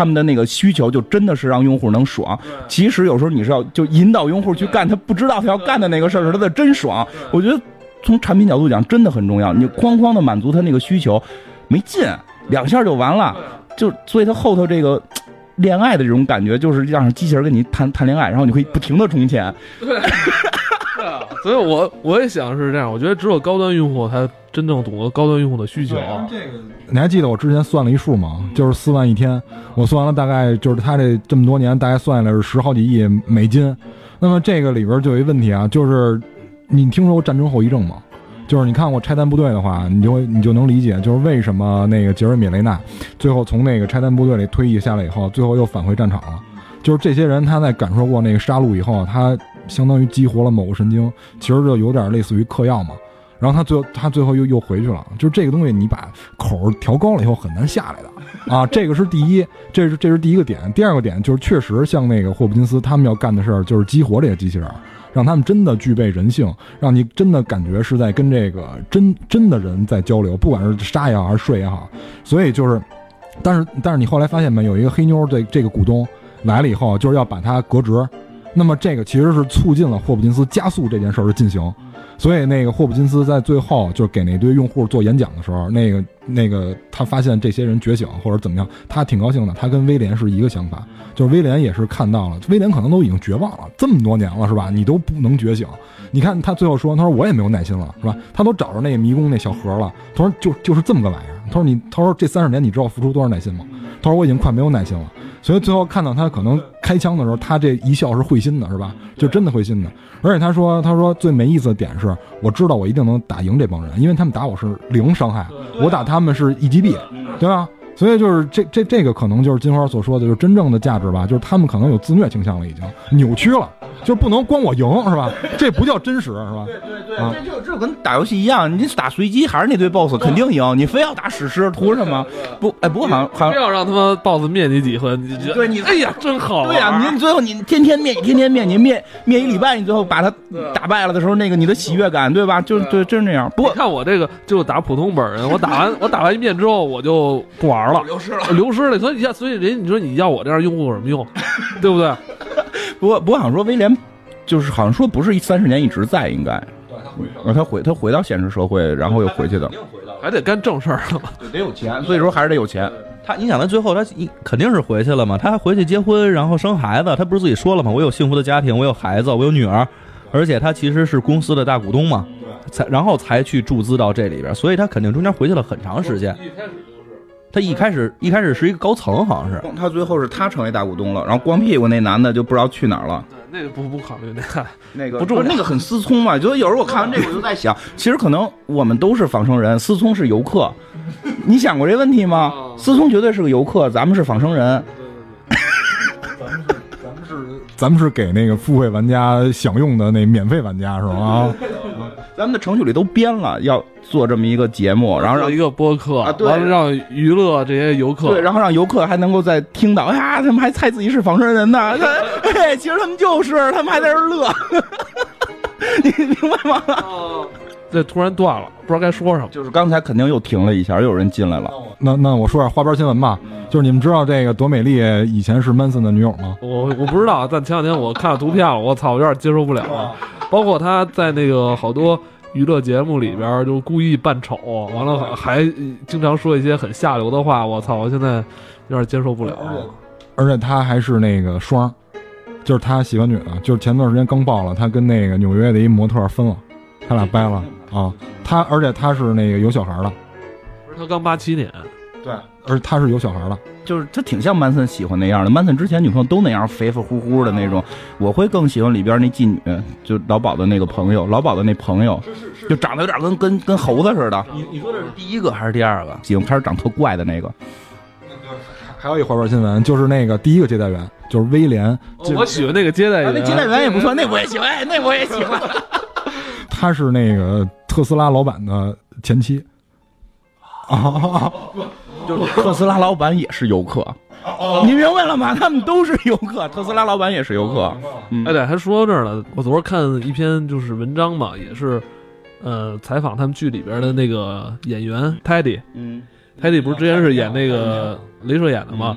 他们的那个需求就真的是让用户能爽，其实有时候你是要就引导用户去干他不知道他要干的那个事儿是他的真爽。我觉得从产品角度讲真的很重要，你哐哐的满足他那个需求没劲，两下就完了，就所以他后头这个。恋爱的这种感觉，就是让机器人跟你谈谈恋爱，然后你可以不停的充钱。对啊，[LAUGHS] 所以我我也想是这样。我觉得只有高端用户才真正懂得高端用户的需求。这个你还记得我之前算了一数吗？就是四万一天，我算完了大概就是他这这么多年大概算下来是十好几亿美金。那么这个里边就有一问题啊，就是你听说过战争后遗症吗？就是你看过拆弹部队的话，你就会你就能理解，就是为什么那个杰瑞米雷纳最后从那个拆弹部队里退役下来以后，最后又返回战场了。就是这些人他在感受过那个杀戮以后，他相当于激活了某个神经，其实就有点类似于嗑药嘛。然后他最后他最后又又回去了。就是这个东西，你把口调高了以后很难下来的啊。[LAUGHS] 这个是第一，这是这是第一个点。第二个点就是确实像那个霍普金斯他们要干的事儿，就是激活这些机器人。让他们真的具备人性，让你真的感觉是在跟这个真真的人在交流，不管是杀也好还是睡也好。所以就是，但是但是你后来发现没，有一个黑妞这这个股东来了以后，就是要把它革职。那么这个其实是促进了霍普金斯加速这件事儿的进行。所以那个霍普金斯在最后就是给那堆用户做演讲的时候，那个那个他发现这些人觉醒或者怎么样，他挺高兴的。他跟威廉是一个想法。就是威廉也是看到了，威廉可能都已经绝望了，这么多年了是吧？你都不能觉醒，你看他最后说，他说我也没有耐心了是吧？他都找着那个迷宫那小盒了，他说就就是这么个玩意儿。他说你，他说这三十年你知道付出多少耐心吗？他说我已经快没有耐心了。所以最后看到他可能开枪的时候，他这一笑是会心的，是吧？就真的会心的。而且他说，他说最没意思的点是，我知道我一定能打赢这帮人，因为他们打我是零伤害，我打他们是一击毙，对吧？所以就是这这这个可能就是金花所说的，就是真正的价值吧，就是他们可能有自虐倾向了，已经扭曲了，就是不能光我赢是吧？这不叫真实是吧？对对对这就这就跟打游戏一样，你打随机还是那堆 BOSS 肯定赢，你非要打史诗图什么？不，哎，不过好像好像。非要让他们 BOSS 灭你几回，你就对你哎呀，真好对呀、您最后你天天灭，天天灭，你灭灭一礼拜，你最后把他打败了的时候，那个你的喜悦感，对吧？就是对，真是那样。不你过看我这个就打普通本人，我打完我打完一遍之后我就不玩了，流失了。流失了。所以你要所以人你说你要我这样用户有什么用，[LAUGHS] 对不对？不过不过好像说威廉，就是好像说不是三十年一直在，应该。呃他回他回到现实社会，然后又回去的，还得干正事儿了嘛。得有钱，所以说还是得有钱。他，你想他最后他一肯定是回去了嘛？他还回去结婚，然后生孩子。他不是自己说了吗？我有幸福的家庭，我有孩子，我有女儿，而且他其实是公司的大股东嘛，才然后才去注资到这里边，所以他肯定中间回去了很长时间。一开始就是他一开始一开始是一个高层，好像是。他最后是他成为大股东了，然后光屁股那男的就不知道去哪儿了。对那个不不考虑那个，[LAUGHS] 那个不重要那个很思聪嘛，就有时候我看完这个我就在想，其实可能我们都是仿生人，思聪是游客。[LAUGHS] 你想过这问题吗？哦思聪绝对是个游客，咱们是仿生人。咱们是给那个付费玩家享用的那免费玩家是吗？[LAUGHS] 咱们的程序里都编了，要做这么一个节目，然后让一个播客，啊对。完了让娱乐这些游客，对，然后让游客还能够在听到，哎呀，他们还猜自己是仿生人呢，哎，其实他们就是，他们还在这儿乐，[LAUGHS] 你明白吗？哦这突然断了，不知道该说什么。就是刚才肯定又停了一下，又有人进来了。那那我说点花边新闻吧，就是你们知道这个朵美丽以前是曼森的女友吗？我我不知道，但前两天我看了图片了，我操，我有点接受不了了。包括他在那个好多娱乐节目里边，就故意扮丑，完了还还经常说一些很下流的话，我操，我现在有点接受不了。而且他还是那个双，就是他喜欢女的，就是前段时间刚爆了，他跟那个纽约的一模特分了，他俩掰了啊。他而且他是那个有小孩的，不是他刚八七年，对，而且他是有小孩的。就是他挺像曼森喜欢那样的，曼森之前女朋友都那样肥肥乎乎的那种，我会更喜欢里边那妓女，就老鸨的那个朋友，老鸨的那朋友，就长得有点跟跟跟猴子似的，你你说这是第一个还是第二个？喜欢开始长特怪的那个。还有一花边新闻，就是那个第一个接待员，就是威廉，就我喜欢那个接待啊，员，那接待员也不错，那我也喜欢，哎，那我也喜欢。[LAUGHS] 他是那个特斯拉老板的前妻。啊，就是特斯拉老板也是游客，你明白了吗？他们都是游客，特斯拉老板也是游客。嗯哎，对，还说到这儿了。我昨儿看一篇就是文章嘛，也是，呃，采访他们剧里边的那个演员泰迪。嗯泰迪不是之前是演那个镭射眼的嘛，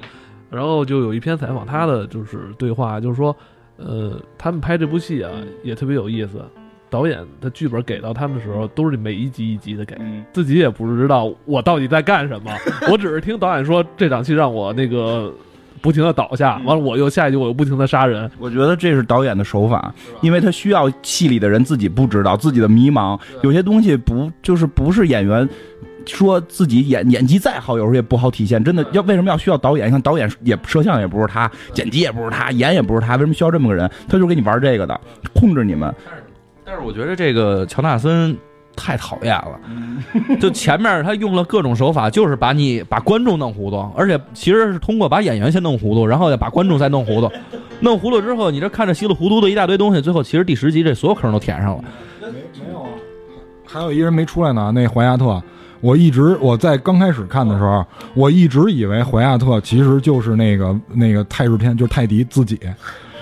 然后就有一篇采访他的就是对话，就是说，呃，他们拍这部戏啊也特别有意思。导演的剧本给到他们的时候，都是每一集一集的给，嗯自己也不知道我到底在干什么，[LAUGHS] 我只是听导演说这场戏让我那个不停的倒下，完了我又下一集我又不停的杀人，我觉得这是导演的手法，因为他需要戏里的人自己不知道自己的迷茫，有些东西不就是不是演员说自己演演技再好，有时候也不好体现。真的要为什么要需要导演？你看导演也摄像也不是他，剪辑也不是他，演也不是他，为什么需要这么个人？他就是给你玩这个的，控制你们。但是我觉得这个乔纳森太讨厌了，[LAUGHS] 就前面他用了各种手法，就是把你把观众弄糊涂，而且其实是通过把演员先弄糊涂，然后再把观众再弄糊涂，弄糊涂之后，你这看着稀里糊涂的一大堆东西，最后其实第十集这所有坑都填上了。没没有啊还有一人没出来呢，那怀亚特。我一直我在刚开始看的时候，我一直以为怀亚特其实就是那个那个泰日片，就是泰迪自己。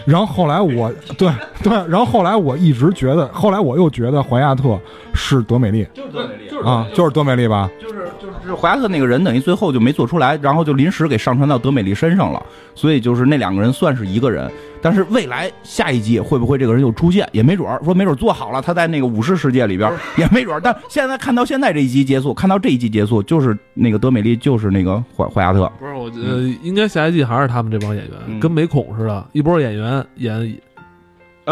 然后后来我对对，然后后来我一直觉得，后来我又觉得怀亚特是德美丽就是德美丽，啊，就是德美丽吧？就是就是就是怀亚特那个人，等于最后就没做出来，然后就临时给上传到德美丽身上了，所以就是那两个人算是一个人。但是未来下一季会不会这个人又出现，也没准儿。说没准儿做好了，他在那个武士世界里边也没准儿。但现在看到现在这一集结束，看到这一集结束，就是那个德美丽就是那个怀怀亚特。不是我呃，应该下一季还是他们这帮演员，嗯跟美恐似的，一波演员演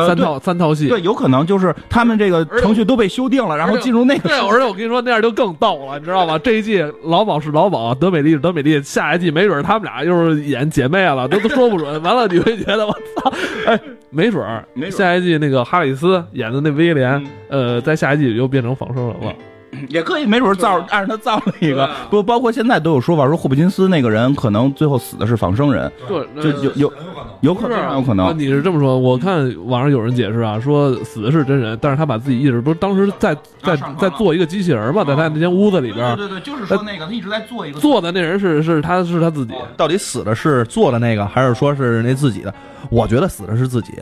三套、三套戏。对，有可能就是他们这个程序都被修订了，然后进入那个对，世界而且我跟你说，那样就更逗了，你知道吗？这一季老鸨是老鸨，德美丽是德美丽，下一季没准他们俩又是演姐妹了，都都说不准。[LAUGHS] 完了，你会觉得我操，哎，没准儿没准下一季那个哈里斯演的那威廉，嗯呃，在下一季又变成仿生人了。[CLEARS THROAT] 也可以，没准造按着他造了一个。不，包括现在都有说法说霍普金斯那个人可能最后死的是仿生人，对，就有有有可能有可啊能。你是这么说？我看网上有人解释啊，说死的是真人，但是他把自己意识不是当时在在在做一个机器人嘛，在他那间屋子里边对对对，就是说那个他一直在做一个做的那人是是他是他自己，到底死的是做的那个，还是说是那自己的？我觉得死的是自己。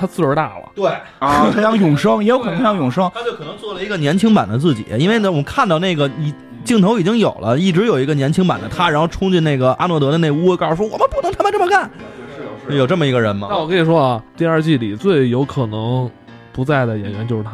他岁数大了。对，啊，[LAUGHS] 他想永生，也有可能他想永生。他就可能做了一个年轻版的自己，因为呢，我们看到那个你镜头已经有了，一直有一个年轻版的他，然后冲进那个阿诺德的那屋，告诉说我们不能他妈这么干。有这么一个人吗？那我跟你说啊，第二季里最有可能不在的演员就是他，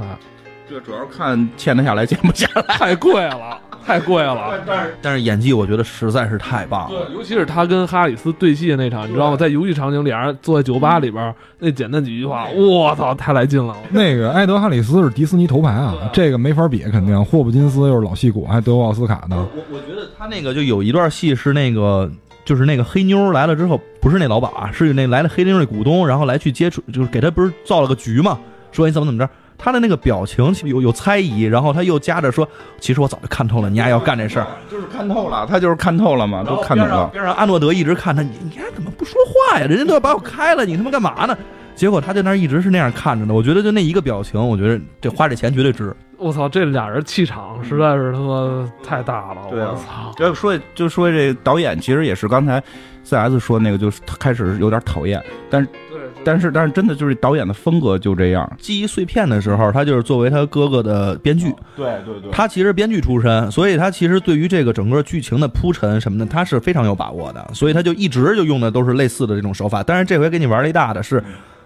这主要看欠得下来欠不下来。太贵了，太贵了。但是演技我觉得实在是太棒了。对，尤其是他跟哈里斯对戏的那场，你知道吗？在游戏场景，俩人坐在酒吧里边，那简单几句话，我操，太来劲了。那个埃德哈里斯是迪士尼头牌啊，这个没法比，肯定。霍普金斯又是老戏骨，还得过奥斯卡呢。我我觉得他那个就有一段戏是那个，就是那个黑妞来了之后，不是那老板啊，是那来了黑妞那股东，然后来去接触，就是给他不是造了个局嘛，说你怎么怎么着。他的那个表情有有猜疑，然后他又夹着说：“其实我早就看透了，你丫要干这事儿。[LAUGHS] 就是看透了，他就是看透了嘛，”都看懂了。边上阿诺德一直看他，你你丫怎么不说话呀？人家都要把我开了，你他妈干嘛呢？结果他在那儿一直是那样看着呢。我觉得就那一个表情，我觉得这花这钱绝对值。我操，这俩人气场实在是他妈太大了。对啊我操，要说就说这导演，其实也是刚才 CS 说那个，就是他开始有点讨厌，但是对，但是但是真的就是导演的风格就这样。记忆碎片的时候，他就是作为他哥哥的编剧，对对对。他其实编剧出身，所以他其实对于这个整个剧情的铺陈什么的，他是非常有把握的，所以他就一直就用的都是类似的这种手法。但是这回给你玩了一大的是，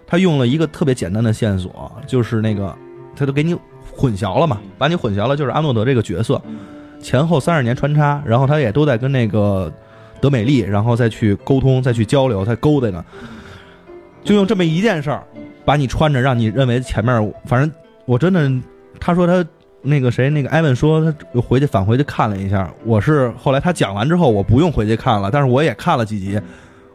他用了一个特别简单的线索，就是那个他都给你混淆了嘛，把你混淆了，就是阿诺德这个角色。前后三十年穿插，然后他也都在跟那个德美丽，然后再去沟通，再去交流，再勾搭呢，就用这么一件事儿把你穿着，让你认为前面反正我真的，他说他那个谁，那个艾文说他又回去返回去看了一下。我是后来他讲完之后，我不用回去看了，但是我也看了几集，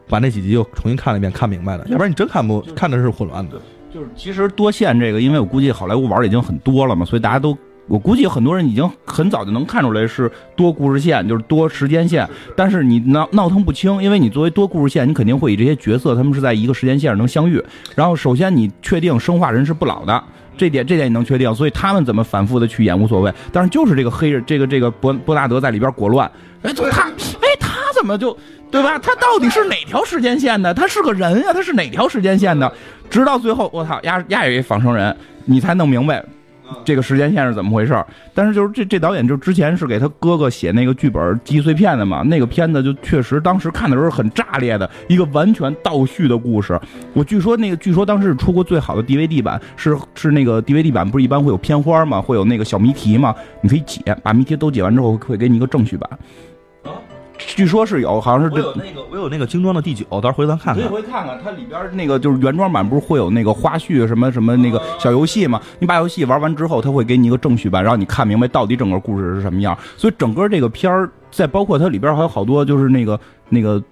把那几集又重新看了一遍，看明白了。要不然你真看不看的是混乱的。就是其实多线这个，因为我估计好莱坞玩的已经很多了嘛，所以大家都。我估计很多人已经很早就能看出来是多故事线，就是多时间线。但是你闹闹腾不清，因为你作为多故事线，你肯定会以这些角色他们是在一个时间线上能相遇。然后首先你确定生化人是不老的，这点这点你能确定，所以他们怎么反复的去演无所谓。但是就是这个黑人，这个这个伯伯纳德在里边裹乱，哎，他哎他怎么就对吧？他到底是哪条时间线的？他是个人呀、他是哪条时间线的？直到最后，我操，压压有一仿生人，你才弄明白这个时间线是怎么回事。但是就是这这导演就之前是给他哥哥写那个剧本记忆碎片的嘛，那个片子就确实当时看的时候很炸裂的一个完全倒叙的故事。我据说那个据说当时是出过最好的 DVD 版，是是那个 DVD 版不是一般会有片花嘛，会有那个小谜题嘛，你可以解，把谜题都解完之后会给你一个正序版。据说是有，好像是这我有那个我有那个精装的第九，到时候回头咱看可以看。回去看看，它里边那个就是原装版，不是会有那个花絮什么什么那个小游戏嘛？你把游戏玩完之后，它会给你一个正序版，让你看明白到底整个故事是什么样。所以整个这个片儿，再包括它里边还有好多就是那个那个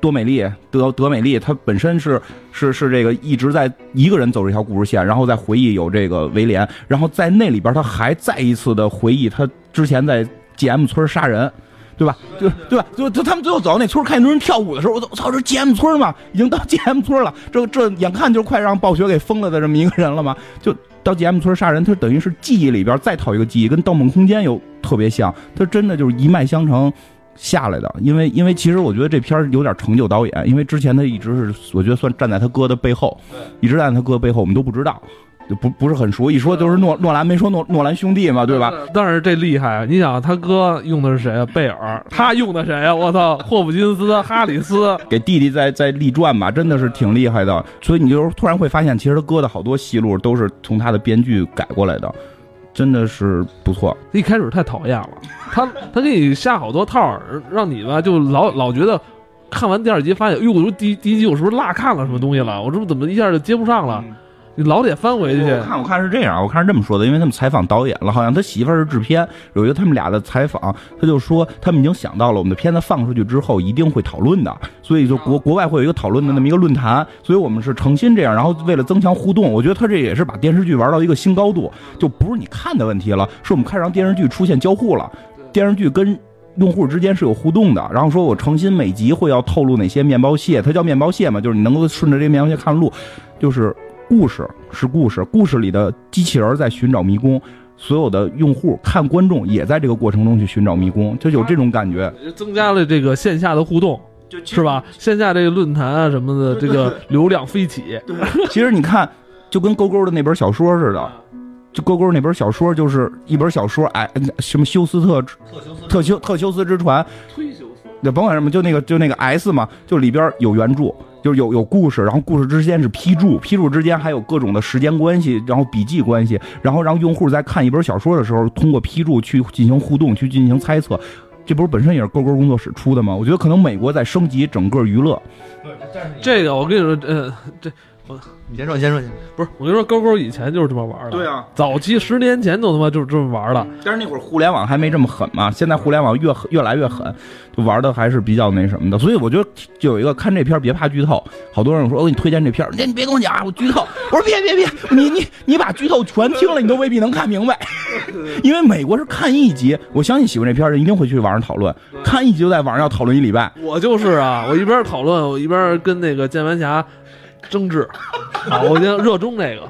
多美丽德德美丽，她本身是是是这个一直在一个人走这条故事线，然后再回忆有这个威廉，然后在那里边他还再一次的回忆他之前在 GM 村杀人。对吧？就对吧？就就他们最后走到那村，看见那人跳舞的时候，我操，我操，这 GM 村嘛，已经到 GM 村了，这这眼看就快让暴雪给封了的这么一个人了嘛，就到 GM 村杀人，他等于是记忆里边再套一个记忆，跟《盗梦空间》有特别像，他真的就是一脉相承下来的。因为因为其实我觉得这片儿有点成就导演，因为之前他一直是我觉得算站在他哥的背后，一直站在他哥背后，我们都不知道。就不不是很熟，一说就是诺诺兰，没说诺诺兰兄弟嘛，对吧？？但是这厉害，你想他哥用的是谁啊？贝尔，他用的谁啊？我操，霍普金斯、哈里斯，给弟弟在在立传吧，真的是挺厉害的。所以你就突然会发现，其实他哥的好多戏路都是从他的编剧改过来的，真的是不错。一开始太讨厌了，他他给你下好多套，让你吧就老老觉得。看完第二集，发现，哎呦，我说第第一集我是不是落看了什么东西了？我这不怎么一下就接不上了？你老得翻回去。我看我看是这样，我看是这么说的，因为他们采访导演了，好像他媳妇儿是制片，有一个他们俩的采访，他就说他们已经想到了我们的片子放出去之后一定会讨论的，所以就国国外会有一个讨论的那么一个论坛，所以我们是诚心这样，然后为了增强互动，我觉得他这也是把电视剧玩到一个新高度，就不是你看的问题了，是我们开始让电视剧出现交互了，电视剧跟。用户之间是有互动的，然后说我诚心每集会要透露哪些面包屑，它叫面包屑嘛，就是你能够顺着这面包屑看路，就是故事是故事，故事里的机器人在寻找迷宫，所有的用户看观众也在这个过程中去寻找迷宫，就有这种感觉，增加了这个线下的互动，是吧？线下这个论坛啊什么的，这个流量飞起。其实你看，就跟勾勾的那本小说似的。就勾勾那本小说就是一本小说，哎，什么休斯特特修特。修斯之船，忒修斯，那甭管什么，就那个就那个 S 嘛，就里边有原著，就是有有故事，然后故事之间是批注，批注之间还有各种的时间关系，然后笔记关系，然后让用户在看一本小说的时候，通过批注去进行互动，去进行猜测。这不是本身也是勾勾工作室出的吗？我觉得可能美国在升级整个娱乐。这个我跟你说，呃，这。你先说，你先说，不是，我跟你说，勾勾以前就是这么玩的。对啊，早期十年前都他妈就是这么玩的。但是那会儿互联网还没这么狠嘛，现在互联网越越来越狠，就玩的还是比较那什么的。所以我觉得就有一个看这片别怕剧透，好多人说我给你推荐这片你你别跟我讲啊我剧透。我说别别别，你你你把剧透全听了，你都未必能看明白。[LAUGHS] 因为美国是看一集，我相信喜欢这片人一定会去网上讨论，看一集就在网上要讨论一礼拜。我就是啊，我一边讨论，我一边跟那个键盘侠。争执啊！我就热衷这个，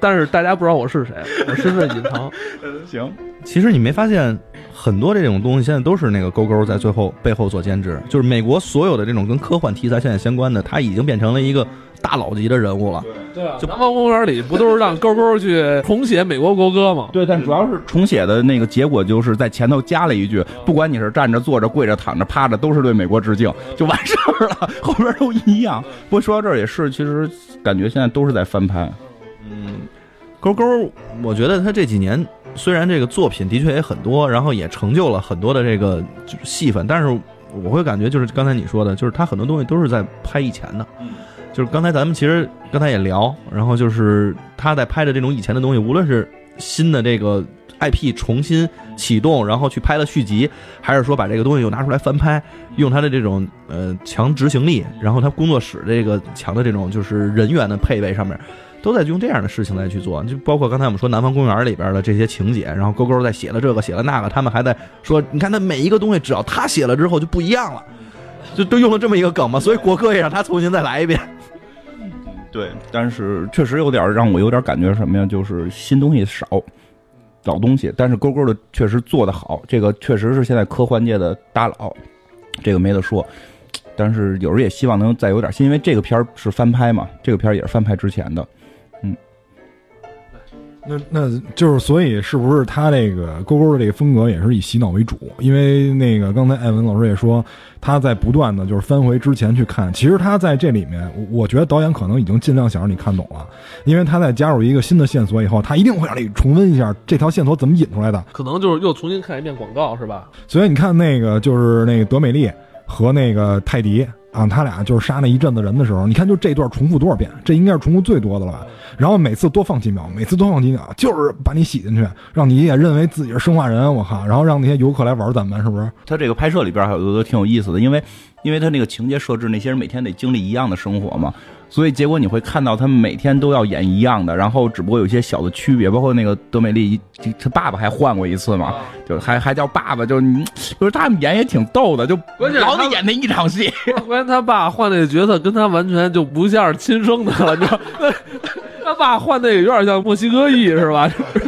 但是大家不知道我是谁，我身份隐藏。[LAUGHS] 行，其实你没发现很多这种东西现在都是那个勾勾在最后背后做监制，就是美国所有的这种跟科幻题材现在相关的，它已经变成了一个。大佬级的人物了，对啊，就南方公园里不都是让勾勾去重写美国国歌吗？对，但主要是重写的那个结果就是在前头加了一句，不管你是站着、坐着、跪着、躺着、趴着，都是对美国致敬，就完事儿了，后边都一样。不过说到这儿也是，其实感觉现在都是在翻拍。嗯，勾勾，我觉得他这几年虽然这个作品的确也很多，然后也成就了很多的这个戏份，但是我会感觉就是刚才你说的，就是他很多东西都是在拍以前的。就是刚才咱们其实刚才也聊，然后就是他在拍的这种以前的东西，无论是新的这个 IP 重新启动，然后去拍了续集，还是说把这个东西又拿出来翻拍，用他的这种呃强执行力，然后他工作室这个强的这种就是人员的配备上面，都在用这样的事情来去做。就包括刚才我们说《南方公园》里边的这些情节，然后勾勾在写了这个写了那个，他们还在说，你看他每一个东西，只要他写了之后就不一样了，就都用了这么一个梗嘛。所以国歌也让他重新再来一遍。对，但是确实有点让我有点感觉什么呀？就是新东西少，老东西。但是勾勾的确实做得好，这个确实是现在科幻界的大佬，这个没得说。但是有时候也希望能再有点新，因为这个片儿是翻拍嘛，这个片儿也是翻拍之前的。嗯那那就是，所以是不是他这个勾勾的这个风格也是以洗脑为主？因为那个刚才艾文老师也说，他在不断的就是翻回之前去看。其实他在这里面，我觉得导演可能已经尽量想让你看懂了，因为他在加入一个新的线索以后，他一定会让你重温一下这条线索怎么引出来的。可能就是又重新看一遍广告，是吧？所以你看那个就是那个德美丽和那个泰迪。啊，他俩就是杀那一阵子人的时候，你看就这段重复多少遍？这应该是重复最多的了吧。然后每次多放几秒，每次多放几秒，就是把你洗进去，让你也认为自己是生化人。我靠！然后让那些游客来玩咱们，是不是？他这个拍摄里边还有都挺有意思的，因为因为他那个情节设置，那些人每天得经历一样的生活嘛。所以结果你会看到他们每天都要演一样的，然后只不过有一些小的区别，包括那个德美丽，他爸爸还换过一次嘛，就还还叫爸爸，就你就是他们演也挺逗的，就老得演那一场戏。关键他爸换那个角色跟他完全就不像是亲生的了，你知道？[LAUGHS] 他爸换那个有点像墨西哥裔是吧？[LAUGHS]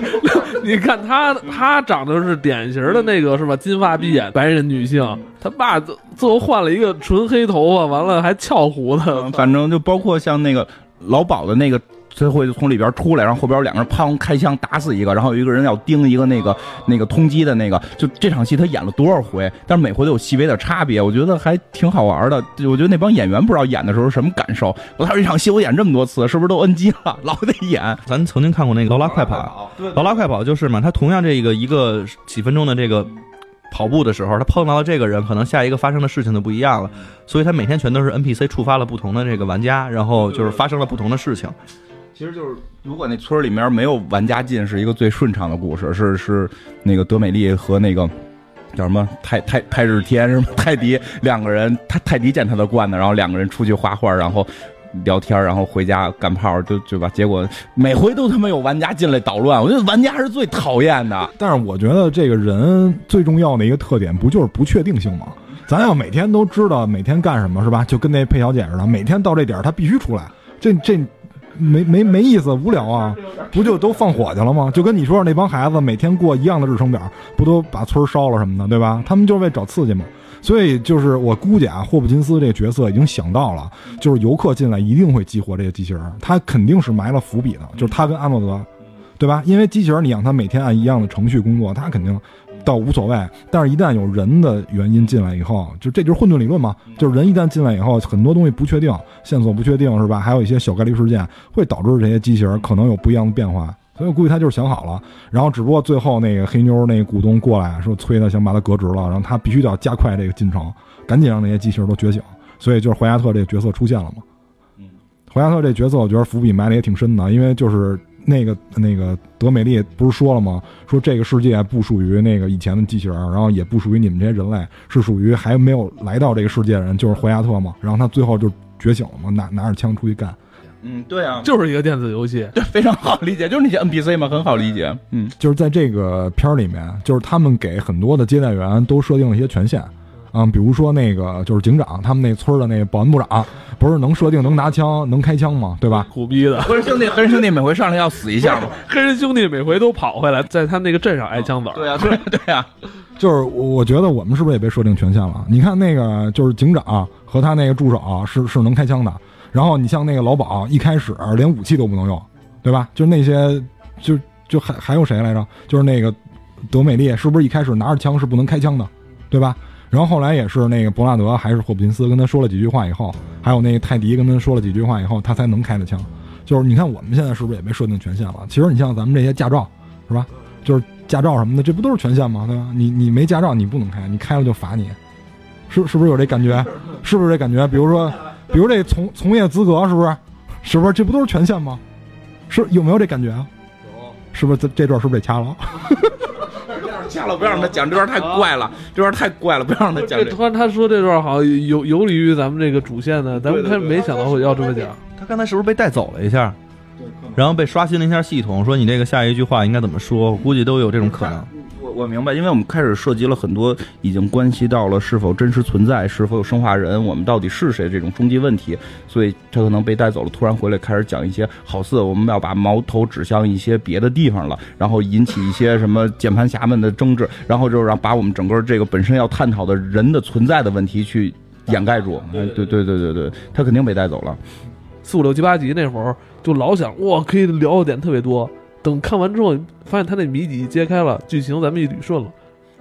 [LAUGHS] 你看他，他长得是典型的那个是吧？金发碧眼白人女性。他爸最最后换了一个纯黑头发，完了还翘胡子。反正就包括像那个老鸨的那个。他会从里边出来，然后后边有两个人砰开枪打死一个，然后有一个人要盯一个那个那个通缉的那个，就这场戏他演了多少回？但是每回都有细微的差别，我觉得还挺好玩的。我觉得那帮演员不知道演的时候什么感受。我操，一场戏我演这么多次，是不是都 NG 了？[LAUGHS] 老得演。咱曾经看过那个《劳拉快跑》，《劳拉快跑》就是嘛，他同样这个一个几分钟的这个跑步的时候，他碰到了这个人，可能下一个发生的事情就不一样了。所以他每天全都是 NPC 触发了不同的这个玩家，然后就是发生了不同的事情。其实就是，如果那村里面没有玩家进，是一个最顺畅的故事。是是那个德美丽和那个叫什么泰泰泰日天什么 [LAUGHS] 泰迪两个人，泰泰迪见他的惯呢，然后两个人出去画画，然后聊天，然后回家干炮，就就吧？结果每回都他妈有玩家进来捣乱，我觉得玩家是最讨厌的。但是我觉得这个人最重要的一个特点，不就是不确定性吗？咱要每天都知道每天干什么是吧？就跟那佩小姐似的，每天到这点他必须出来，这这没没没意思，无聊啊！不就都放火去了吗？就跟你说那帮孩子每天过一样的日程表，不都把村烧了什么的，对吧？他们就是为找刺激嘛。所以就是我估计啊，霍普金斯这个角色已经想到了，就是游客进来一定会激活这个机器人，他肯定是埋了伏笔的，就是他跟阿诺德，对吧？因为机器人你让他每天按一样的程序工作，他肯定倒无所谓。但是，一旦有人的原因进来以后，就这就是混沌理论嘛，就是人一旦进来以后，很多东西不确定，线索不确定，是吧？还有一些小概率事件会导致这些机器人可能有不一样的变化。所以我估计他就是想好了，然后只不过最后那个黑妞那个股东过来说催他想把他革职了，然后他必须得要加快这个进程，赶紧让那些机器人都觉醒。所以就是怀亚特这个角色出现了嘛。嗯，怀亚特这角色我觉得伏笔埋的也挺深的，因为就是那个那个德美丽不是说了吗？说这个世界不属于那个以前的机器人，然后也不属于你们这些人类，是属于还没有来到这个世界的人，就是怀亚特嘛。然后他最后就觉醒了嘛，拿拿着枪出去干。嗯，对啊，就是一个电子游戏。对，非常好理解，就是那些 NPC 嘛，很好理解。嗯，就是在这个片儿里面，就是他们给很多的接待员都设定了一些权限，嗯，比如说那个就是警长，他们那村儿的那个保安部长，不是能设定能拿枪、能开枪吗？对吧？苦逼的黑人兄弟，黑人兄弟每回上来要死一下嘛。黑人兄弟每回都跑回来，在他那个镇上挨枪子儿。对呀、对呀、对呀、[LAUGHS] 就是我我觉得我们是不是也被设定权限了？你看那个就是警长和他那个助手是是能开枪的，然后你像那个老鸨一开始连武器都不能用，对吧？就是那些就就还还有谁来着？就是那个德美丽是不是一开始拿着枪是不能开枪的，对吧？然后后来也是那个伯纳德还是霍普金斯跟他说了几句话以后，还有那个泰迪跟他说了几句话以后，他才能开的枪。就是你看我们现在是不是也被设定权限了？其实你像咱们这些驾照是吧？就是驾照什么的，这不都是权限吗？对吧？你你没驾照你不能开，你开了就罚你，是是不是有这感觉？是不是这感觉？比如说，比如这从从业资格是不是？是不是这不都是权限吗？是有没有这感觉啊？是不是这这段是不是得掐了？[LAUGHS] 掐了，不要让他讲这段太怪了，这段太怪了，不要让他讲这。这突然他说这段好像有有利于咱们这个主线呢，咱们他没想到会要这么讲。他刚才是不是被带走了一下？然后被刷新了一下系统，说你这个下一句话应该怎么说？我估计都有这种可能。我我明白，因为我们开始涉及了很多已经关系到了是否真实存在、是否有生化人、我们到底是谁这种终极问题，所以他可能被带走了，突然回来开始讲一些好似我们要把矛头指向一些别的地方了，然后引起一些什么键盘侠们的争执，然后就让把我们整个这个本身要探讨的人的存在的问题去掩盖住。哎，对对对对对，他肯定被带走了。四五六七八集那会儿就老想哇，可以聊的点特别多。等看完之后，发现他那谜底揭开了，剧情咱们一捋顺了，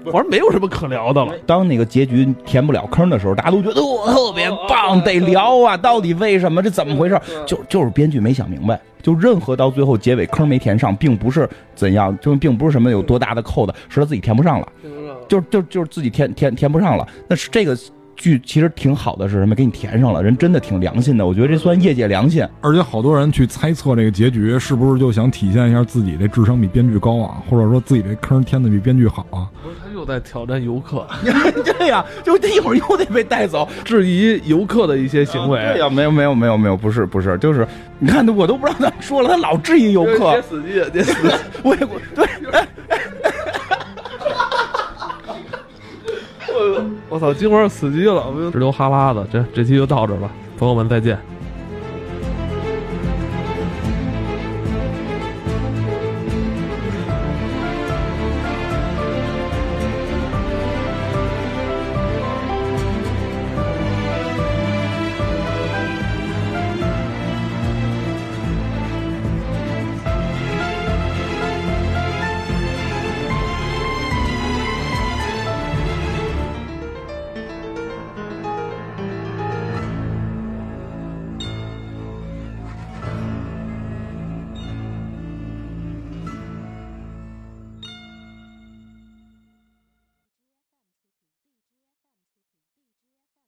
好像没有什么可聊的了。当那个结局填不了坑的时候，大家都觉得我特别棒，得聊啊，到底为什么？这怎么回事？就就是编剧没想明白，就任何到最后结尾坑没填上，并不是怎样，就并不是什么有多大的扣的，是他自己填不上了，就就就是自己填填填不上了。那是这个剧其实挺好的，是什么？给你填上了，人真的挺良心的，我觉得这算业界良心。而且好多人去猜测这个结局，是不是就想体现一下自己这智商比编剧高啊，或者说自己这坑填的比编剧好啊？不是，他又在挑战游客，[LAUGHS] 对呀，就这一会儿又得被带走，质疑游客的一些行为。对呀，没有没有没有没有，不是不是，就是你看我都不知道他说了，他老质疑游客别，死机，别死机。[LAUGHS] 我也对。我操，今晚死机了，直流哈喇子。这这期就到这吧，朋友们再见。